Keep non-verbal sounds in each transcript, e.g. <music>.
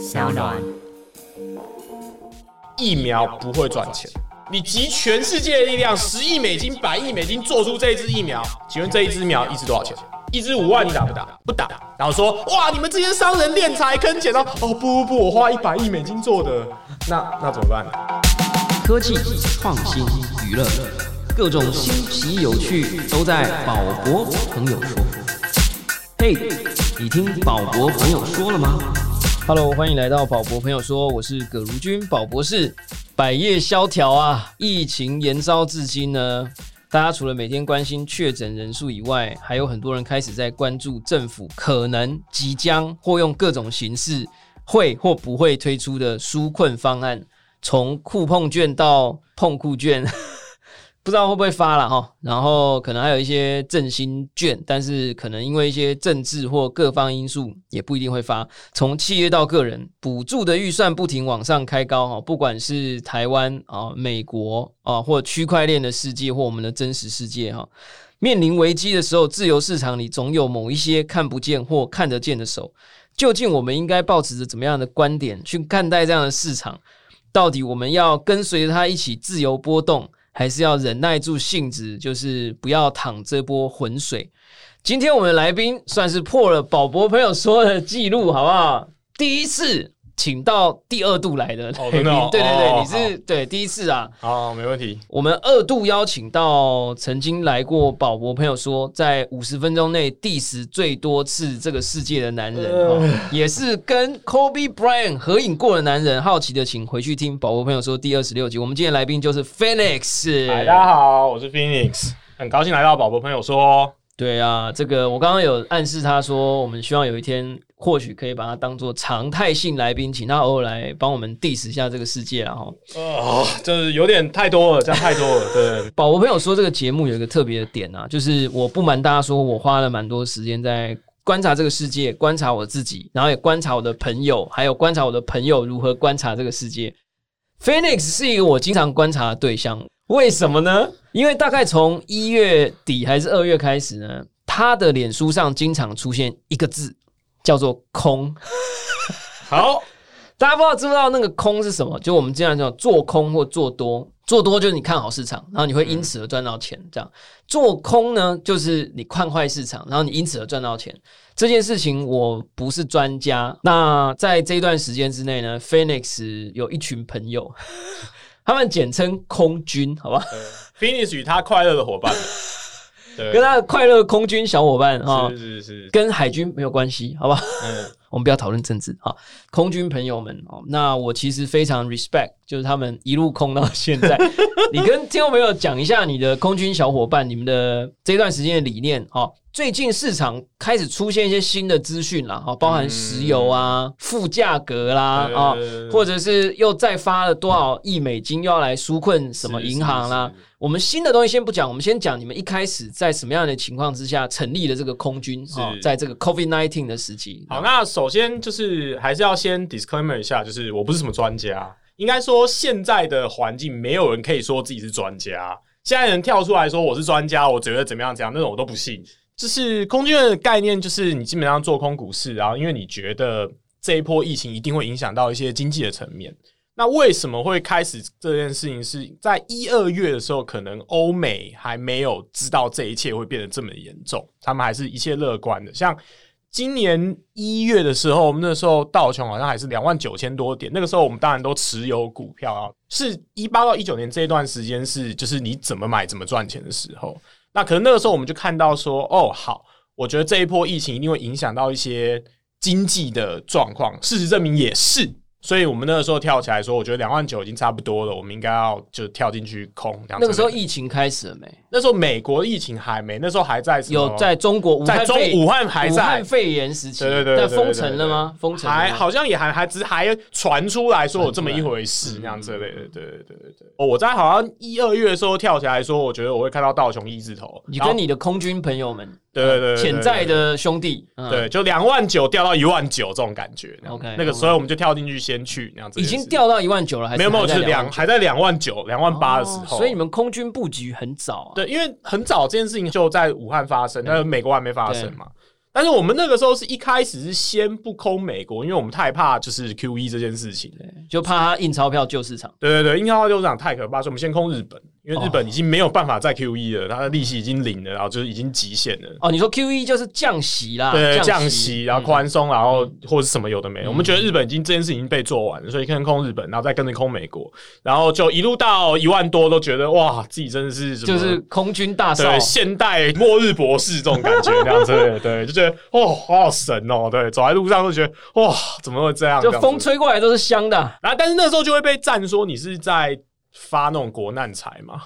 小暖。疫苗不会赚钱，你集全世界的力量，十亿美金、百亿美金做出这一支疫苗，请问这一支疫苗一支多少钱？一支五万，你打不打？不打。然后说，哇，你们这些商人敛财坑钱哦！哦不不不，我花一百亿美金做的，那那怎么办？科技创新娱乐，各种新奇有趣都在宝博朋友说。嘿，你听宝博朋友说了吗？Hello，欢迎来到宝博朋友说，我是葛如君，宝博士。百业萧条啊，疫情延烧至今呢。大家除了每天关心确诊人数以外，还有很多人开始在关注政府可能即将或用各种形式会或不会推出的纾困方案，从酷碰券到碰酷券。不知道会不会发了哈，然后可能还有一些振兴券，但是可能因为一些政治或各方因素，也不一定会发。从企业到个人，补助的预算不停往上开高哈，不管是台湾啊、美国啊，或区块链的世界，或我们的真实世界哈，面临危机的时候，自由市场里总有某一些看不见或看得见的手。究竟我们应该保持着怎么样的观点去看待这样的市场？到底我们要跟随着它一起自由波动？还是要忍耐住性子，就是不要淌这波浑水。今天我们的来宾算是破了宝博朋友说的记录，好不好？第一次。请到第二度来的，<laughs> 对对对，你是对第一次啊，好，没问题。我们二度邀请到曾经来过宝博朋友说，在五十分钟内 diss 最多次这个世界的男人，也是跟 Kobe Bryant 合影过的男人。好奇的，请回去听宝博朋友说第二十六集。我们今天来宾就是 Phoenix，大家好，我是 Phoenix，很高兴来到宝博朋友说。对啊，这个我刚刚有暗示他说，我们希望有一天或许可以把他当做常态性来宾，请他偶尔来帮我们 diss 一下这个世界，然后啊，就是有点太多了，这样太多了。对，<laughs> 宝，我朋友说这个节目有一个特别的点啊，就是我不瞒大家说，我花了蛮多时间在观察这个世界，观察我自己，然后也观察我的朋友，还有观察我的朋友如何观察这个世界。Phoenix 是一个我经常观察的对象。为什么呢？因为大概从一月底还是二月开始呢，他的脸书上经常出现一个字，叫做“空”。好，<laughs> 大家不知道知不知道那个“空”是什么？就我们经常叫做空或做多。做多就是你看好市场，然后你会因此而赚到钱。这样做空呢，就是你看坏市场，然后你因此而赚到钱。这件事情我不是专家。那在这一段时间之内呢，Phoenix 有一群朋友。<laughs> 他们简称空军，好吧？Phoenix 与他快乐的伙伴，<laughs> 跟他的快乐空军小伙伴啊，是是是，跟海军没有关系，好吧？嗯，我们不要讨论政治啊。空军朋友们哦，那我其实非常 respect，就是他们一路空到现在。<laughs> 你跟听众朋友讲一下你的空军小伙伴，你们的这段时间的理念啊。最近市场开始出现一些新的资讯了，哈，包含石油啊、负价格啦，啊，或者是又再发了多少亿美金，又要来纾困什么银行啦。我们新的东西先不讲，我们先讲你们一开始在什么样的情况之下成立了这个空军啊，在这个 COVID nineteen 的时期。好，那首先就是还是要先 disclaimer 一下，就是我不是什么专家，应该说现在的环境没有人可以说自己是专家。现在人跳出来说我是专家，我觉得怎么样怎样那种我都不信。就是空军的概念，就是你基本上做空股市，然后因为你觉得这一波疫情一定会影响到一些经济的层面。那为什么会开始这件事情？是在一二月的时候，可能欧美还没有知道这一切会变得这么严重，他们还是一切乐观的。像今年一月的时候，我们那时候道琼好像还是两万九千多点，那个时候我们当然都持有股票啊。是一八到一九年这一段时间，是就是你怎么买怎么赚钱的时候。那可能那个时候我们就看到说，哦，好，我觉得这一波疫情一定会影响到一些经济的状况。事实证明也是。所以我们那个时候跳起来说，我觉得两万九已经差不多了，我们应该要就跳进去空。那个时候疫情开始了没？那时候美国疫情还没，那时候还在有在中国，在中武汉还在武汉肺炎时期，对对对，封城了吗？封城还好像也还还只还传出来说有这么一回事那样之类的，对对对对对。哦，我在好像一二月的时候跳起来说，我觉得我会看到道琼一字头。你跟你的空军朋友们。对对对，潜在的兄弟，对，就两万九掉到一万九这种感觉。OK，那个时候我们就跳进去先去那样子。已经掉到一万九了，还没有没有，是两还在两万九、两万八的时候。所以你们空军布局很早。对，因为很早这件事情就在武汉发生，那美国还没发生嘛。但是我们那个时候是一开始是先不空美国，因为我们太怕就是 Q E 这件事情。就怕他印钞票救市场。对对对，印钞票救市场太可怕，所以我们先空日本，因为日本已经没有办法再 Q E 了，它的利息已经零了，然后就是已经极限了。哦，你说 Q E 就是降息啦，对，降降息，然后宽松，然后或者什么有的没的，我们觉得日本已经这件事已经被做完了，所以先空日本，然后再跟着空美国，然后就一路到一万多，都觉得哇，自己真的是就是空军大少。对，现代末日博士这种感觉，这样子，<laughs> 对对，就觉得哦，好好神哦，对，走在路上都觉得哇，怎么会这样？就风吹过来都是香的。然后，但是那时候就会被赞说你是在发那种国难财嘛，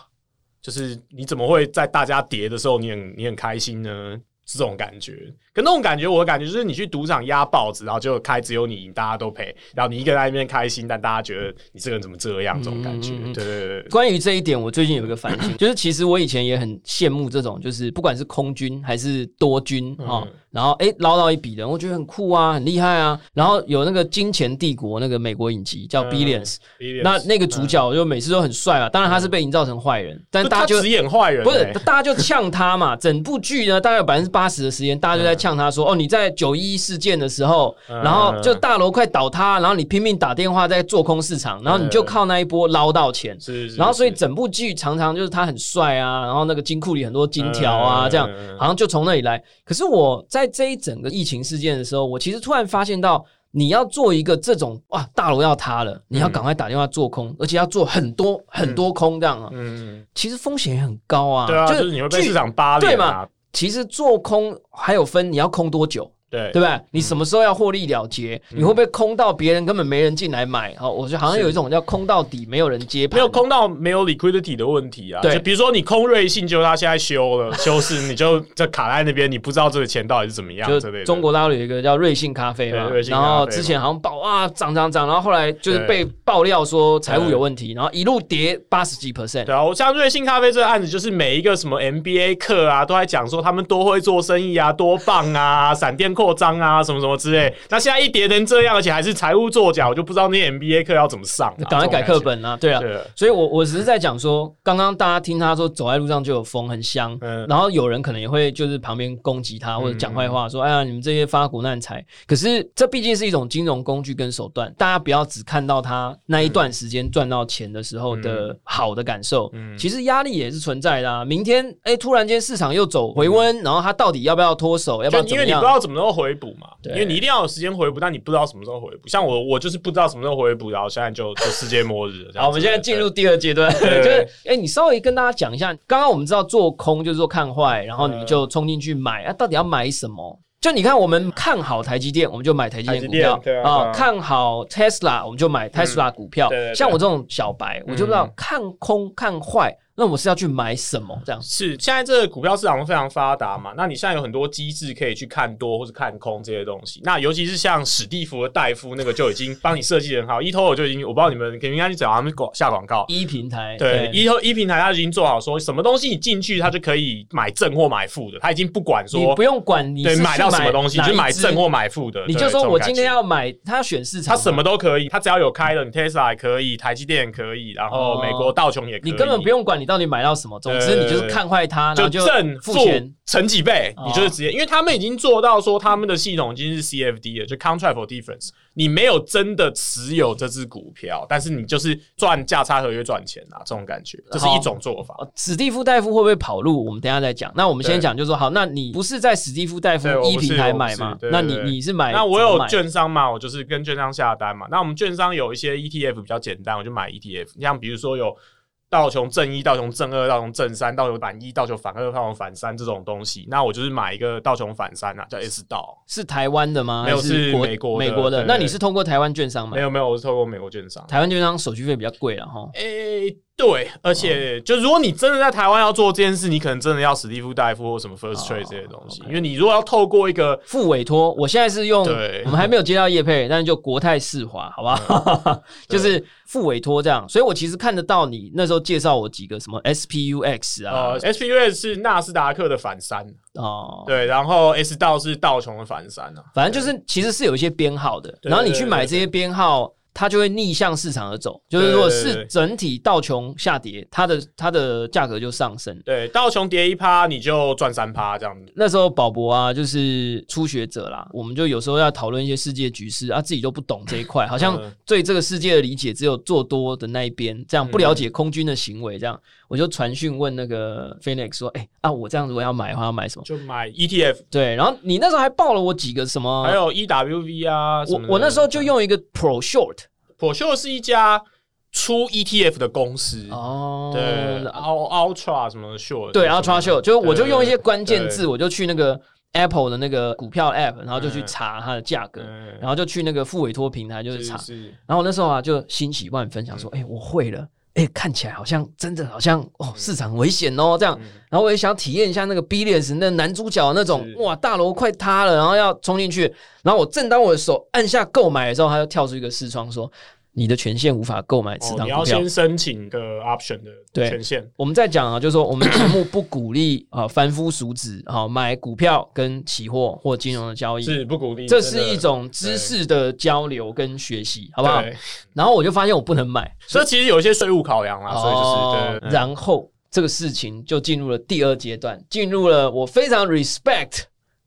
就是你怎么会在大家跌的时候你很你很开心呢？是这种感觉，可那种感觉，我的感觉就是你去赌场压豹子，然后就开只有你赢，大家都赔，然后你一个人在那边开心，但大家觉得你这个人怎么这样？这种感觉，对对对对，关于这一点，我最近有一个反省，就是其实我以前也很羡慕这种，就是不管是空军还是多军啊、然后哎捞到一笔的，我觉得很酷啊，很厉害啊。然后有那个《金钱帝国》那个美国影集叫嗯 Billions，、那那个主角就每次都很帅啊，当然他是被营造成坏人，但大家就他只演坏人、不是欸，大家就呛他嘛。<laughs> 整部剧呢，大概有百分之八十的时间，大家就在呛他说：“哦，你在九一一事件的时候，嗯然后就大楼快倒塌，然后你拼命打电话在做空市场，然后你就靠那一波捞到钱。”是是，然后，所以整部剧常常就是他很帅啊，然后那个金库里很多金条啊，嗯这样好像就从那里来。可是我在这一整个疫情事件的时候，我其实突然发现到，你要做一个这种哇大楼要塌了，你要赶快打电话做空，而且要做很多很多空这样啊，嗯，其实风险也很高啊。对啊，就是你会被市场扒啊。对嘛啊，其实做空还有分你要空多久，对对吧？你什么时候要获利了结？嗯你会不会空到别人根本没人进来买？哦，我觉得好像有一种叫空到底没有人接盘，没有空到没有 liquidity 的问题啊。对就比如说你空瑞信，就他现在修了 <laughs> 修饰，你就就卡在那边，你不知道这个钱到底是怎么样之类的。就中国大陆有一个叫瑞幸咖啡嘛然后之前好像爆啊涨涨涨，然后后来就是被爆料说财务有问题，然后一路跌八十几 percent。对啊，我像瑞幸咖啡这个案子，就是每一个什么 MBA 课啊，都在讲说他们多会做生意啊，多棒啊，<laughs> 闪电扩张啊，什么什么之类。那现在一跌成这样，而且还是财务作假，我就不知道那些 MBA 课要怎么上、啊。赶快改课本啊！对啊。所以我我只是在讲说，刚刚大家听他说走在路上就有风，很香，嗯然后有人可能也会就是旁边攻击他或者讲坏话，说哎呀你们这些发国难财。可是这毕竟是一种金融工具跟手段，大家不要只看到他那一段时间赚到钱的时候的好的感受，嗯其实压力也是存在的、啊。明天哎突然间市场又走回温，然后他到底要不要脱手，要不要因为你不知？道怎么时候回补嘛，对。因为你一定要有时间回补，但你不知道什么时候回补。像我，我就是不知道什么时候回补，然后现在就就世界末日了。这样子。好，我们现在进入第二阶段，<laughs> 就对。是哎、你稍微跟大家讲一下，刚刚我们知道做空就是说看坏，然后你就冲进去买，啊，到底要买什么？就你看，我们看好台积电，我们就买台积电股票。啊看好 Tesla，我们就买 Tesla 股票。像我这种小白，我就不知道嗯。看空看坏，那我是要去买什么？这样是现在这个股票市场非常发达嘛，那你现在有很多机制可以去看多或者看空这些东西。那尤其是像史蒂夫的戴夫那个就已经帮你设计得很好，eToro 就已经我不知道你们可能应该去找他们广下广告。一平台对，一一平台他已经做好说什么东西你进去他就可以买正或买负的，他已经不管说你不用管你对买到什么东西，你就买正或买负的，你就说我今天要买，他要选市场他，什么都可以，他只要有开了，你 Tesla 也可以，台积电也可以，然后哦美国道琼也可以，你根本不用管你到底买到什么，总之你就是看坏它，然后就正负付钱。乘几倍，哦你就是直接，因为他们已经做到说他们的系统已经是 CFD 了，就 Contract for Difference，你没有真的持有这只股票，但是你就是赚价差合约赚钱啊，这种感觉，这是一种做法。哦史蒂夫戴夫会不会跑路？我们等一下再讲。那我们先对讲，就是说好，那你不是在史蒂夫戴夫一平台买吗那你你是买？那我有券商嘛，我就是跟券商下单嘛。那我们券商有一些 ETF 比较简单，我就买 ETF。像比如说有道琼正一、道琼正二、道琼正三、道琼反一、道琼反二、道琼反三这种东西，那我就是买一个道琼反三啊，叫 S 道。是台湾的吗？没有还是国美国的美国的。对那你是通过台湾券商吗？没有没有，我是透过美国券商。台湾券商手续费比较贵了哈。诶、对，而哦。且就如果你真的在台湾要做这件事，你可能真的要史蒂夫戴夫或什么 First Trade 这些东西，哦因为你如果要透过一个付委托，我现在是用，对。我们还没有接到叶佩，但是就国泰世华，好吧，<laughs> 嗯 <laughs> 就是付委托这样，所以我其实看得到你那时候介绍我几个什么 SPUX 啊。呃，SPUX 是纳斯达克的反三，哦，对，然后 S 道是道琼的反三啊，反正就是其实是有一些编号的，然后你去买这些编号，它就会逆向市场而走。就是如果是整体道琼下跌，它的它的价格就上升。对，道琼跌一趴，你就赚三趴这样子。那时候宝博啊，就是初学者啦，我们就有时候要讨论一些世界局势啊，自己都不懂这一块，<laughs> 好像嗯对这个世界的理解只有做多的那一边，这样不了解空军的行为，这样我就传讯问那个 Phoenix 说，哎、啊，我这样如果要买的话，要买什么？就买 ETF，对，然后你那时候还报了我几个什么？还有 EWV 啊。我我那时候就用一个 Pro Short 普秀是一家出 ETF 的公司，哦，对，Ul-，Ultra 什么 Short，对什么的，Ultra Short，就是我就用一些关键字，我就去那个 Apple 的那个股票 App，然后就去嗯。查它的价格，嗯。然后就去那个付委托平台就是查，是是，然后那时候啊就欣喜万分，想说，哎、我会了。哎、看起来好像真的好像哦，市场很危险哦，这样。嗯然后我也想体验一下那个 Billions 那男主角那种哇，大楼快塌了，然后要冲进去。然后我正当我的手按下购买的时候，他就跳出一个视窗说：“你的权限无法购买此哦，档股票。你要先申请个 option 的对权限。我们在讲啊，就是说我们 <coughs> 节目不鼓励啊凡夫俗子啊买股票跟期货或金融的交易，是不鼓励，这是一种知识的交流跟学习，好不好？然后我就发现我不能买，所以其实有一些税务考量啦，所以就是哦对，然后这个事情就进入了第二阶段，进入了我非常 respect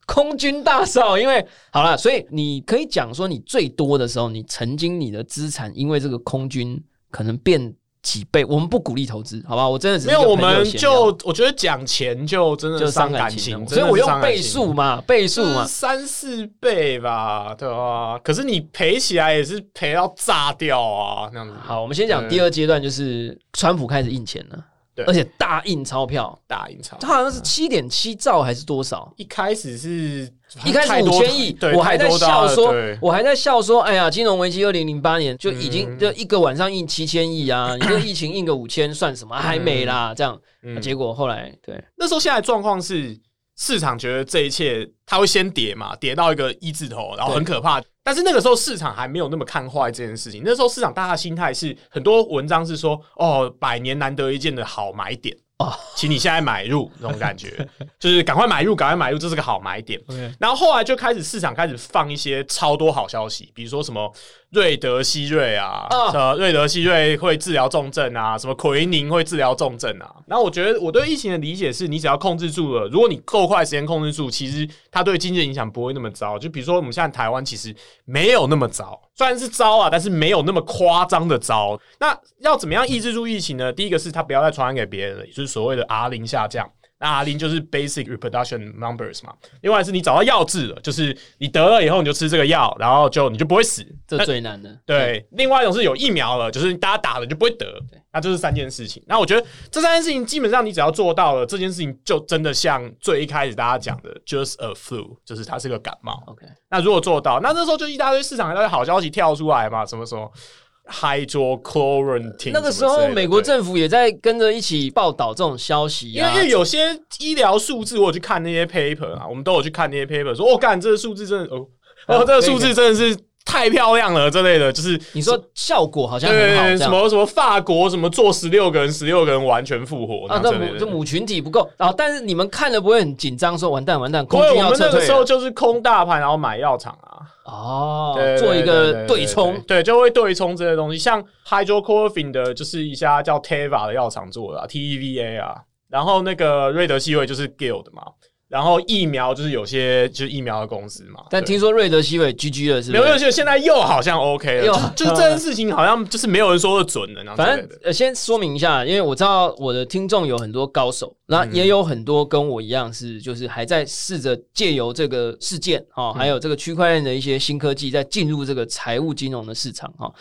空军大少，因为好了，所以你可以讲说你最多的时候，你曾经你的资产因为这个空军可能变几倍，我们不鼓励投资，好吧？我真的只是没有，我们就我觉得讲钱就真的就伤感感情所以我用倍数嘛，倍数嘛，三四倍吧，对啊。可是你赔起来也是赔到炸掉啊，那样子。好，我们先讲第二阶段，就是川普开始印钱了，对。而且大印钞票，大印钞，它好像是七点七兆还是多少？一开始是一开始五千亿，，我还在笑说，我还在笑说，哎呀，金融危机二零零八年就已经嗯。就一个晚上印七千亿啊，<clears throat> 你这个疫情印个五千算什么？还没啦，这样，嗯。结果后来对，那时候现在状况是，市场觉得这一切它会先跌嘛，跌到一个一字头，然后很可怕。但是那个时候市场还没有那么看坏这件事情。那时候市场大家的心态是，很多文章是说，哦，百年难得一见的好买点哦请你现在买入，那种感觉，<laughs> 就是赶快买入，赶快买入，这是个好买点。然后后来就开始市场开始放一些超多好消息，比如说什么瑞德西瑞啊，啊呃，瑞德西瑞会治疗重症啊，什么奎宁会治疗重症啊。然后我觉得我对疫情的理解是，你只要控制住了，如果你够快时间控制住，其实它对经济的影响不会那么糟。就比如说我们现在台湾其实没有那么糟，虽然是招啊，但是没有那么夸张的招。那要怎么样抑制住疫情呢？第一个是它不要再传染给别人了，也就是所谓的 R 零下降。那 R 零就是 basic reproduction numbers 嘛。另外是你找到药治了，就是你得了以后你就吃这个药，然后就你就不会死。这那最难的。对，另外一种是有疫苗了，就是大家打了就不会得，那就是三件事情。那我觉得这三件事情基本上你只要做到了，这件事情就真的像最一开始大家讲的，just a flu，就是它是个感冒。OK，那如果做到，那那时候就一大堆市场一大堆好消息跳出来嘛，什么什么 hydrochloroquine，那个时候美国政府也在跟着一起报道这种消息啊。因为因，为有些医疗数字，我有去看那些 paper 啊，我们都有去看那些 paper，说哦，干这个数字真的哦，哦，这个数字真的是太漂亮了之类的，就是你说效果好像很好，对什么什么法国什么做十六个人，十六个人完全复活啊，这母这母群体不够，啊但是你们看了不会很紧张，说完蛋完蛋，空军要撤退我们那个时候就是空大盘，然后买药厂啊，哦对，做一对个对对冲对，就会对冲这些东西。像 hydrochloroquine 的，就是一家叫 Teva 的药厂做的、啊、，TEVA 啊。然后那个瑞德西韦就是 Gilead 嘛。然后疫苗就是有些就是疫苗的公司嘛。但听说瑞德西韦 GG 了，是？没有没有，现在又好像 OK 了，就是 <laughs> 就是这件事情好像就是没有人说的准的，反正呃，先说明一下，因为我知道我的听众有很多高手，那嗯也有很多跟我一样是，就是还在试着借由这个事件哦，嗯还有这个区块链的一些新科技，在进入这个财务金融的市场哈。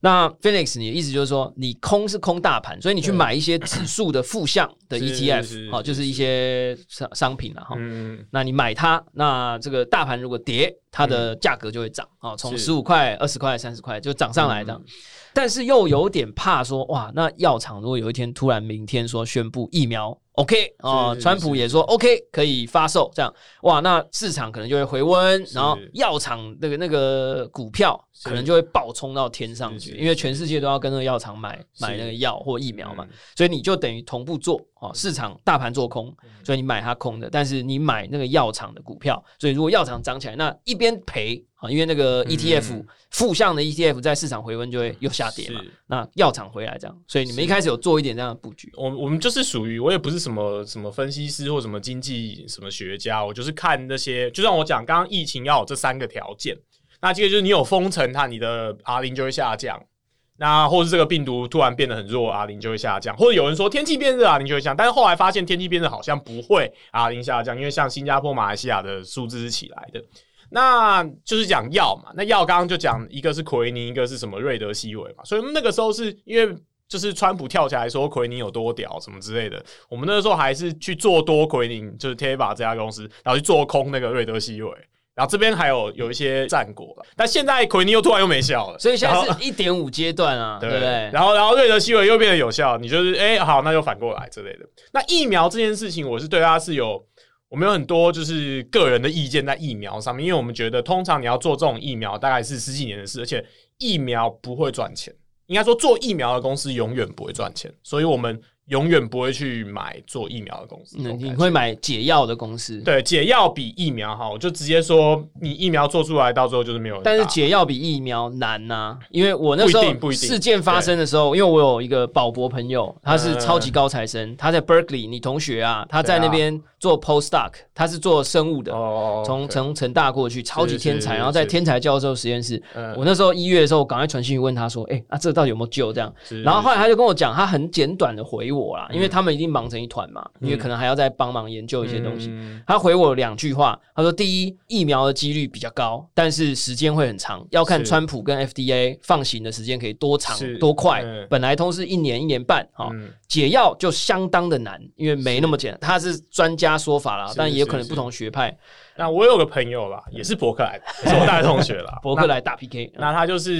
那 Phoenix，你的意思就是说，你空是空大盘，所以你去对。买一些指数的负向的 ETF，好，就是一些商商品了哈。嗯，那你买它，那这个大盘如果跌，它的价格就会涨啊，从十五块、二十块、三十块就涨上来这样。嗯但是又有点怕说，哇，那药厂如果有一天突然明天说宣布疫苗 OK 啊、川普也说 OK 可以发售，这样。哇，那市场可能就会回温，然后药厂那个那个股票可能就会暴冲到天上去，因为全世界都要跟那个药厂买买那个药或疫苗嘛，嗯。所以你就等于同步做啊，市场大盘做空，嗯。所以你买它空的，但是你买那个药厂的股票，所以如果药厂涨起来，那一边赔啊，因为那个 ETF、嗯负向的 ETF 在市场回温就会又下跌嘛，那药厂回来这样，所以你们一开始有做一点这样的布局，我我们就是属于我也不是什么什么分析师或什么经济什么学家，我就是看那些，就像我讲，刚刚疫情要有这三个条件，那这个就是你有封城，它你的 R 零就会下降。那或是这个病毒突然变得很弱，R 零就会下降，或者有人说天气变热，R 零就会下降，但是后来发现天气变热好像不会 R 零下降，因为像新加坡、马来西亚的数字是起来的。那就是讲药嘛，那药刚刚就讲一个是奎宁，一个是什么瑞德西韦嘛，所以那个时候是因为就是川普跳起来说奎宁有多屌什么之类的，我们那个时候还是去做多奎宁，就是 Teva 这家公司，然后去做空那个瑞德西韦，然后这边还有有一些战果了，但现在奎尼又突然又没效了，所以现在是一点五阶段啊，<laughs> 对不对？然后，然后瑞德西韦又变得有效，你就是哎、好，那就反过来之类的。那疫苗这件事情，我是对它是有，我们有很多就是个人的意见在疫苗上面，因为我们觉得通常你要做这种疫苗，大概是十几年的事，而且疫苗不会赚钱，应该说做疫苗的公司永远不会赚钱，所以我们永远不会去买做疫苗的公司。这嗯，你会买解药的公司，对解药比疫苗好，我就直接说你疫苗做出来，到最后就是没有人。但是解药比疫苗难呐、因为我那时候事件发生的时候，因为我有一个保博朋友，他是超级高材生，他在 Berkeley，你同学啊，他在那边做 postdoc，他是做生物的，哦，从从成大过去，超级天才，然后在天才教授实验室。嗯。我那时候一月的时候，赶快传讯息问他说：“哎、啊，这到底有没有救？”这样，然后后来他就跟我讲，他很简短的回我啦，因为嗯他们一定忙成一团嘛，因为可能还要再帮忙研究一些东西。嗯他回我两句话，他说：第一，疫苗的几率比较高，但是时间会很长，要看川普跟 FDA 放行的时间可以多长多快嗯。本来通是一年一年半哈，嗯解药就相当的难，因为没那么简单。他是专家说法啦，但也有可能不同学派。那我有个朋友啦，也是伯克莱的，也是我大学同学啦。伯克莱打 PK，那，那他就是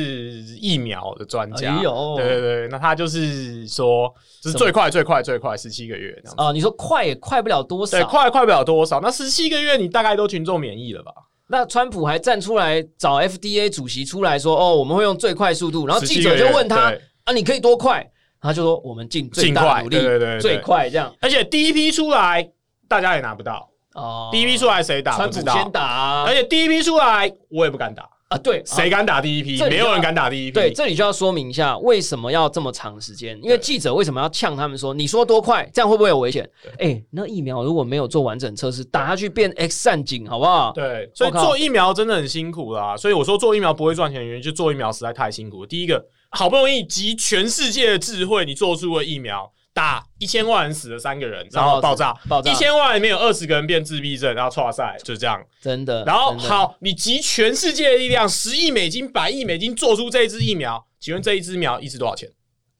疫苗的专家。哎呦对对对，那他就是说，就是最快最快最快十七个月这样子。啊，你说快也快不了多对，少。快快不了多少。那十七个月你大概都群众免疫了吧？那川普还站出来找 FDA 主席出来说：“哦，我们会用最快速度。”然后记者就问他：“啊，你可以多快？”他就说：“我们尽最尽快大努力，对对对对最快这样。而且第一批出来，大家也拿不到。”哦，第一批出来谁打川普先。打啊而且第一批出来，我也不敢打。啊，对，啊谁敢打第一批？没有人敢打第一批。对，这里就要说明一下为什么要这么长时间，因为对记者为什么要呛他们说你说多快，这样会不会有危险？哎，那疫苗如果没有做完整测试，打下去变 X 战警，好不好？对，所以做疫苗真的很辛苦啦。所以我说做疫苗不会赚钱的原因，就做疫苗实在太辛苦了。第一个，好不容易集全世界的智慧，你做出了疫苗，打一千万人死了三个人，然后爆炸，爆炸一千万里面有二十个人变自闭症，然后错赛，就这样。真的。然后，好，你集全世界的力量，十亿美金、百亿美金做出这一支疫苗，请问这一支疫苗一支多少钱？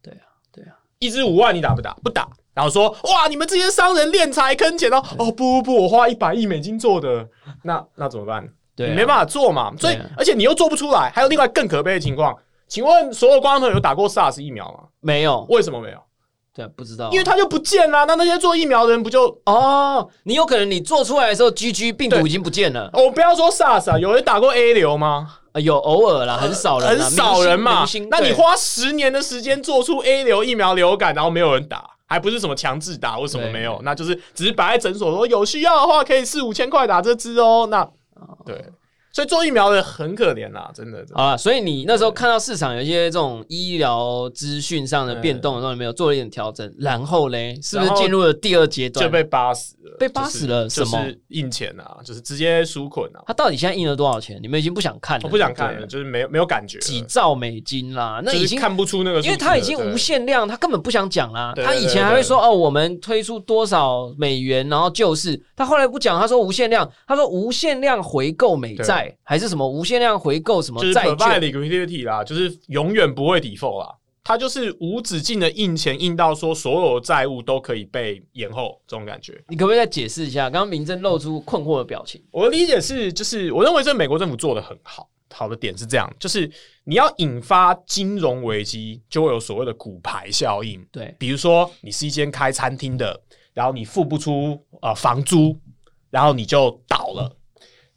对啊，对啊，一支五万，你打不打？不打。然后说哇，你们这些商人敛财坑钱哦！哦不不不，我花一百亿美金做的，那那怎么办？对啊你没办法做嘛。所以啊而且你又做不出来，还有另外更可悲的情况，请问所有观众朋友有打过 SARS 疫苗吗？没有，为什么没有？对啊，不知道，因为他就不见啦。那那些做疫苗的人不就？哦，你有可能你做出来的时候，GG 病毒已经不见了，我不要说 SARS 啊，有人打过 A 流吗？啊有偶尔啦，很少人很，少人嘛那你花十年的时间做出 A 流疫苗流感，然后没有人打，还不是什么强制打，为什么没有？那就是只是摆在诊所说有需要的话可以四五千块打这支哦。那对，所以做疫苗的很可怜呐，真的。真的好了，所以你那时候看到市场有一些这种医疗资讯上的变动的时候，有没有做了一点调整？然后嘞，是不是进入了第二阶段？就被扒死了，被扒死了就是什么就是印钱啊，就是直接纾捆啊。他到底现在印了多少钱？你们已经不想看了，我不想看了，就是没有没有感觉，几兆美金啦，那已经就是看不出那个因为他已经无限量，他根本不想讲啦。他以前还会说哦，我们推出多少美元，然后救市。他后来不讲，他说无限量，他说无限量回购美债，还是什么无限量回购什么就是债券？liquidity 啦，就是永远不会 default 啦。它就是无止境的印钱，印到说所有债务都可以被延后，这种感觉。你可不可以再解释一下？刚刚明真露出困惑的表情。我的理解是，就是我认为这美国政府做的很好。好的点是这样，就是你要引发金融危机，就会有所谓的骨牌效应。对，比如说，你是一间开餐厅的，然后你付不出呃房租，然后你就倒了。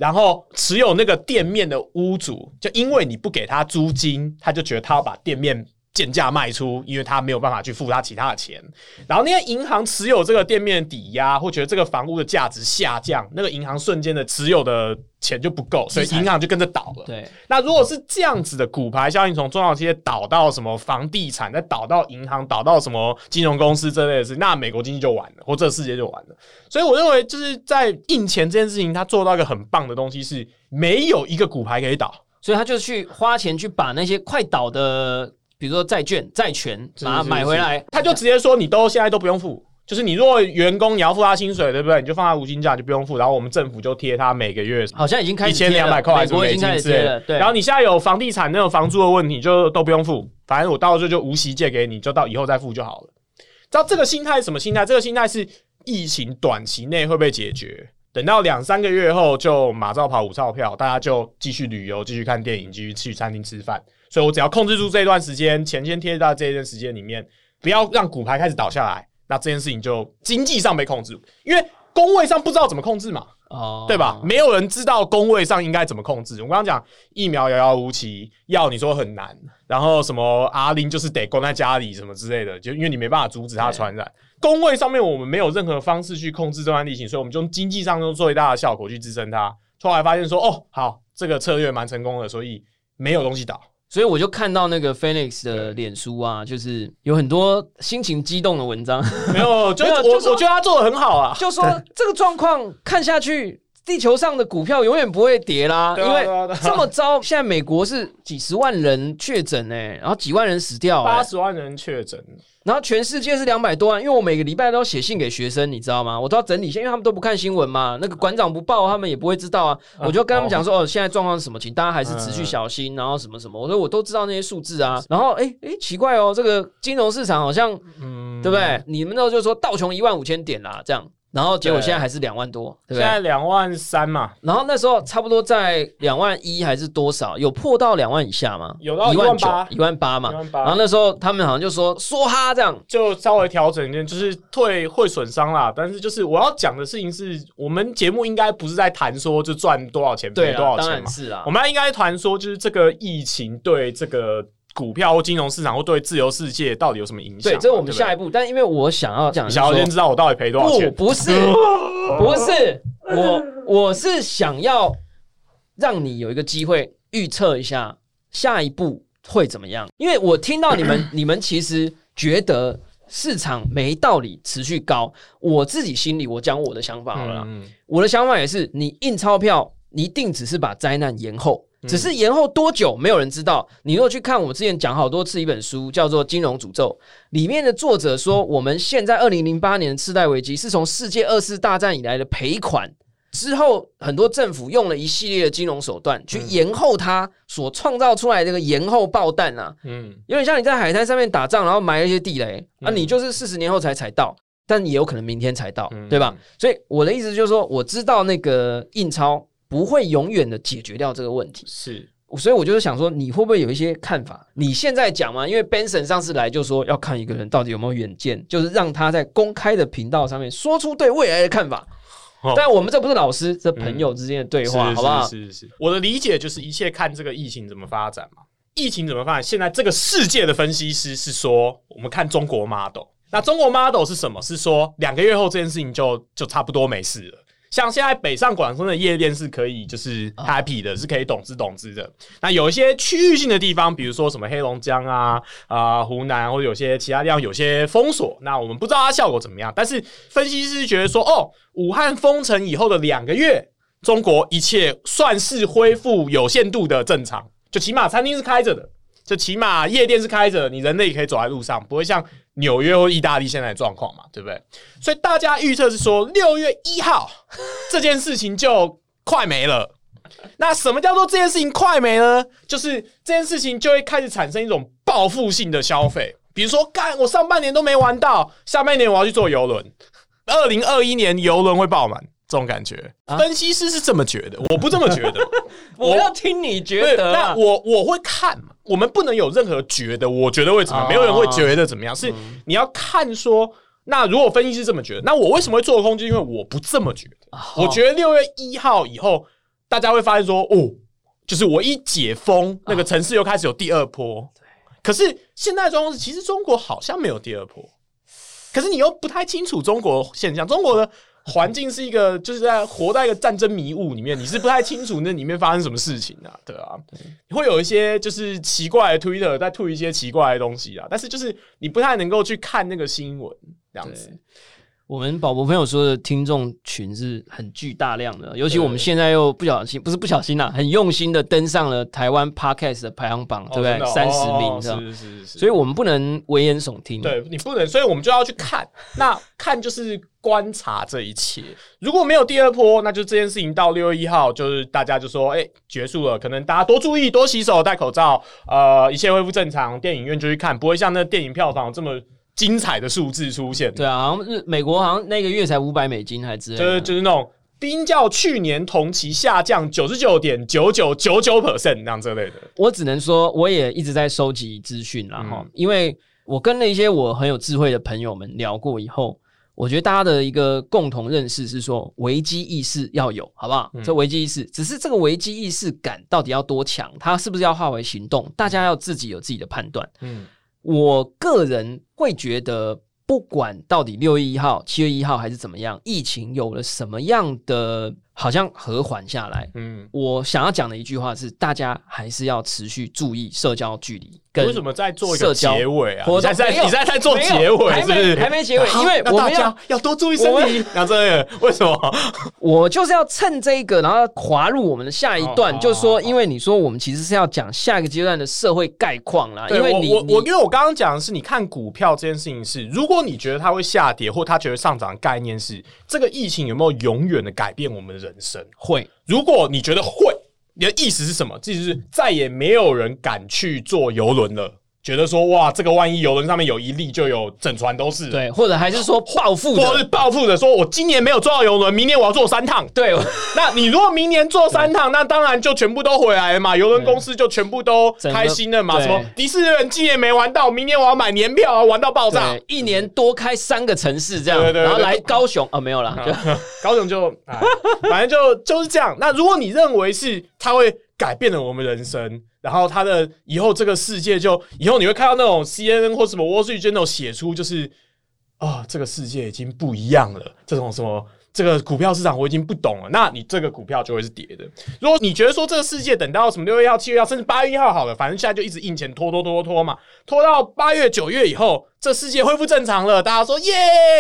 然后持有那个店面的屋主，就因为你不给他租金，他就觉得他要把店面贱价卖出，因为他没有办法去付他其他的钱。然后那些银行持有这个店面的抵押，或觉得这个房屋的价值下降，那个银行瞬间的持有的钱就不够，所以银行就跟着倒了。对，那如果是这样子的骨牌效应，从中小企业倒到什么房地产，再倒到银行，倒到什么金融公司这类的事，那美国经济就完了，或这个世界就完了。所以我认为，就是在印钱这件事情，他做到一个很棒的东西，是没有一个骨牌可以倒。所以他就去花钱去把那些快倒的，比如说债券、债权，把它买回来。他就直接说，你都现在都不用付。就是你如果员工你要付他薪水，对不对？你就放他无薪假就不用付，然后我们政府就贴他每个月好像已经开始一千两百块还是美金之类的。对，然后你现在有房地产那种房租的问题，就都不用付，反正我到时候就无息借给你，就到以后再付就好了。知道这个心态是什么心态？这个心态是疫情短期内会被解决，等到两三个月后就马照跑，五照票，大家就继续旅游，继续看电影，继续去餐厅吃饭。所以我只要控制住这段时间，钱先贴到这一段时间里面，不要让股牌开始倒下来。那这件事情就经济上被控制，因为工位上不知道怎么控制嘛，哦，对吧？没有人知道工位上应该怎么控制。我刚刚讲疫苗遥遥无期，药你说很难，然后什么阿林就是得关在家里什么之类的，就因为你没办法阻止它传染。工位上面我们没有任何方式去控制这段地形，所以我们就用经济上用最大的效果去支撑它。后来发现说，哦，好，这个策略蛮成功的，所以没有东西倒。所以我就看到那个 Phoenix 的脸书啊，就是有很多心情激动的文章。没有，就我我觉得他做的很好啊，就说这个状况看下去，地球上的股票永远不会跌啦，因为这么糟。现在美国是几十万人确诊哎，然后几万人死掉，八十万人确诊。然后全世界是两百多万，因为我每个礼拜都要写信给学生，你知道吗？我都要整理，因为他们都不看新闻嘛。那个馆长不报，他们也不会知道啊。我就跟他们讲说，哦，现在状况是什么？请大家还是持续小心，然后什么什么。我说我都知道那些数字啊。然后哎哎，奇怪哦，这个金融市场好像，对不对？你们那时候就说道琼一万五千点啦，这样。然后结果现在还是两万多，对不对？现在两万三嘛。然后那时候差不多在两万一还是多少？有破到两万以下吗？有到一万八，一万八嘛。然后那时候他们好像就说说哈这样，就稍微调整一点，就是退会损伤啦。但是就是我要讲的事情是，我们节目应该不是在谈说就赚多少钱赔多少钱嘛。是啊，我们应该谈说就是这个疫情对这个。股票或金融市场或对自由世界到底有什么影响？对，这是我们下一步。但因为我想要讲，想要先知道我到底赔多少钱？不，不是，<laughs> 不是，我我是想要让你有一个机会预测一下下一步会怎么样。因为我听到你们，<coughs> 你们其实觉得市场没道理持续高。我自己心里，我讲我的想法好了。我的想法也是，你印钞票，你一定只是把灾难延后。只是延后多久，没有人知道。你如果去看我之前讲好多次一本书，叫做《金融诅咒》，里面的作者说，我们现在二零零八年的次贷危机是从世界二次大战以来的赔款之后，很多政府用了一系列的金融手段去延后它所创造出来这个延后爆弹啊，嗯，有点像你在海滩上面打仗，然后埋了一些地雷，啊，你就是四十年后才踩到，但也有可能明天才到，对吧？所以我的意思就是说，我知道那个印钞。不会永远的解决掉这个问题，是，所以我就是想说，你会不会有一些看法？你现在讲嘛，因为 Benson 上次来就说要看一个人到底有没有远见，就是让他在公开的频道上面说出对未来的看法。但我们这不是老师，这朋友之间的对话，好不好？是是是，我的理解就是一切看这个疫情怎么发展嘛。疫情怎么发展？现在这个世界的分析师是说，我们看中国 model。那中国 model 是什么？是说两个月后这件事情就就差不多没事了。像现在北上广深的夜店是可以就是 happy 的，是可以懂之懂之的。那有一些区域性的地方，比如说什么黑龙江啊、啊湖南或者有些其他地方有些封锁，那我们不知道它效果怎么样。但是分析师觉得说，哦，武汉封城以后的两个月，中国一切算是恢复有限度的正常，就起码餐厅是开着的，就起码夜店是开着，你人类可以走在路上，不会像。纽约或意大利现在的状况嘛，对不对？所以大家预测是说六月一号 <laughs> 这件事情就快没了。那什么叫做这件事情快没呢？就是这件事情就会开始产生一种报复性的消费，比如说，干我上半年都没玩到，下半年我要去坐游轮，二零二一年游轮会爆满。这种感觉，分析师是这么觉得，我不这么觉得。<laughs> 我要听你觉得，那我我会看嘛。我们不能有任何觉得，我觉得会怎么样？没有人会觉得怎么样。是你要看说，那如果分析师这么觉得，那我为什么会做空？就因为我不这么觉得。我觉得六月一号以后，大家会发现说，哦，就是我一解封，那啊个城市又开始有第二波。可是现在的状况是，其实中国好像没有第二波，可是你又不太清楚中国现象。中国的环境是一个，就是在活在一个战争迷雾里面，你是不太清楚那里面发生什么事情啊，对啊，会有一些就是奇怪的 Twitter 在吐一些奇怪的东西啊，但是就是你不太能够去看那个新闻这样子。我们宝博朋友说的听众群是很巨大量的，尤其我们现在又不小心，不是不小心啦，很用心的登上了台湾 Podcast 的排行榜，对不对？三十名？是是是，所以我们不能危言耸听。对你不能，所以我们就要去看。那看就是观察这一切。如果没有第二波，那就这件事情到六月一号，就是大家就说，哎、结束了。可能大家多注意，多洗手，戴口罩，呃，一切恢复正常，电影院就去看，不会像那电影票房这么精彩的数字出现。对啊，好像日美国好像那个月才五百美金还之类的，就是就是那种。冰窖去年同期下降九十九点九九九九 percent 那样之类的，我只能说，我也一直在收集资讯啦哈、嗯因为我跟了一些我很有智慧的朋友们聊过以后，我觉得大家的一个共同认识是说，危机意识要有，好不好？嗯这危机意识，只是这个危机意识感到底要多强，它是不是要化为行动，大家要自己有自己的判断。嗯，我个人会觉得，不管到底六月一号、七月一号还是怎么样，疫情有了什么样的好像和缓下来，嗯，我想要讲的一句话是，大家还是要持续注意社交距离。跟为什么在做一个社交结尾啊？你在在你在在做结尾还是不是？没还没结尾因为我们要要多注意身我体。讲这个为什么？我就是要趁这个，然后滑入我们的下一段，哦就是说，因为你说我们其实是要讲下一个阶段的社会概况啦，因为你你我我我因为我刚刚讲的是，你看股票这件事情是，如果你觉得它会下跌，或它觉得上涨的概念是这个疫情有没有永远的改变我们的人生？会如果你觉得会，你的意思是什么？意思是再也没有人敢去坐游轮了，觉得说哇，这个万一游轮上面有一例，就有整船都是。。对，或者还是说报复或是的，报复的说，我今年没有坐到游轮，明年我要坐三趟。对，<laughs> 那你如果明年坐三趟，那当然就全部都回来了嘛，游轮公司就全部都开心了嘛。什么迪士尼人今年没玩到，明年我要买年票啊，玩到爆炸。一年多开三个城市这样，对对对然后来高雄哦，没有啦，就 <laughs> 高雄就，哎反正就就是这样。那如果你认为是它会改变了我们人生，然后他的以后这个世界就以后你会看到那种 CNN 或什么 Wall Street Journal 写出就是啊、这个世界已经不一样了，这种什么。这个股票市场我已经不懂了，那你这个股票就会是跌的。如果你觉得说这个世界等到什么六月一号、七月一号，甚至八月一号好了，反正现在就一直印钱拖拖拖拖嘛，拖到八月、九月以后，这世界恢复正常了，大家说耶，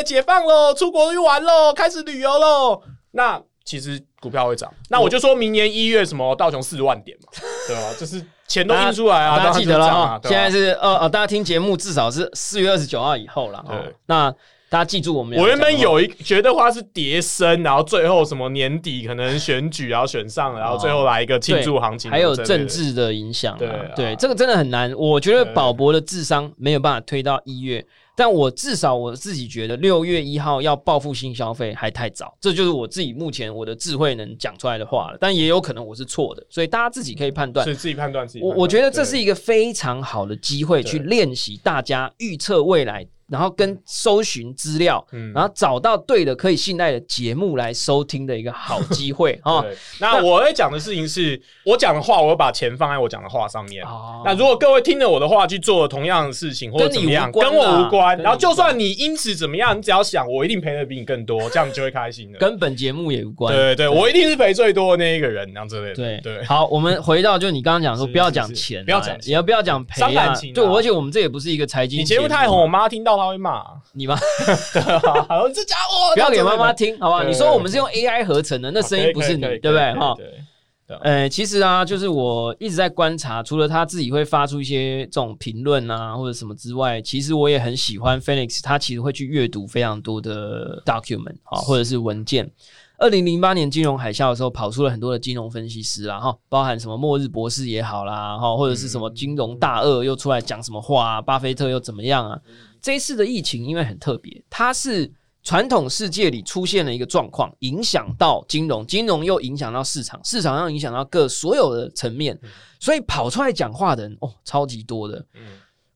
解放喽，出国去玩喽，开始旅游喽。那其实股票会涨，那我就说明年一月什么道琼四十万点嘛，<laughs> 对吧？就是钱都印出来啊，大家记得了啊，现在是呃呃，大家听节目至少是四月二十九号以后了。哦对，那大家记住我们我原本有一觉得话是叠升，然后最后什么年底可能选举，然后选上了，然后最后来一个庆祝行情，还有政。治的影响、啊，对啊这个真的很难。我觉得对宝博的智商没有办法推到一月，但我至少我自己觉得六月一号要报复性消费还太早，这就是我自己目前我的智慧能讲出来的话了。但也有可能我是错的，所以大家自己可以判断所。以自己判断自己判。我我觉得这是一个非常好的机会去练习大家预测未来，然后跟搜寻资料，嗯然后找到对的可以信赖的节目来收听的一个好机会 <laughs> 哦。对。那我在讲的事情是，我讲的话，我会把钱放在我讲的话上面。哦那如果各位听了我的话去做同样的事情或者怎么样，跟我无关。然后就算你因此怎么样，你只要想我一定赔的比你更多，这样你就会开心的。<laughs> 跟本节目也无关。对对对，我一定是赔最多的那一个人，这样之类的。对对。好，我们回到就你刚刚讲说，不要讲钱啊，不要讲钱也要不要讲赔啊伤感情啊对，而且我们这也不是一个财经，你节目太红，我，妈听到她会骂。你妈 <laughs> 好，这家伙不要给妈妈听，好不好？你说我们是用 AI 合成的，那声音不是你，对不对？哈，对呃，其实啊，就是我一直在观察，除了他自己会发出一些这种评论啊或者什么之外，其实我也很喜欢 Phoenix，他其实会去阅读非常多的 document 啊，或者是文件。二零零八年金融海啸的时候，跑出了很多的金融分析师啦，哈，包含什么末日博士也好啦，哈，或者是什么金融大鳄又出来讲什么话、啊，巴菲特又怎么样啊？这一次的疫情因为很特别，它是传统世界里出现了一个状况，影响到金融，金融又影响到市场，市场又影响到各所有的层面，所以跑出来讲话的人哦，超级多的。嗯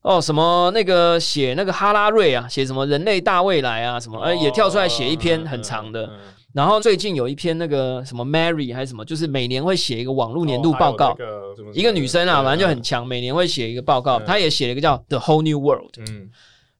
哦，什么那个写那个哈拉瑞啊，写什么人类大未来啊，什么，呃，也跳出来写一篇很长的。然后最近有一篇那个什么 Mary 还是什么，就是每年会写一个网络年度哦报告，一个女生啊，反正就很强，每年会写一个报告，对她也写了一个叫 The Whole New World。嗯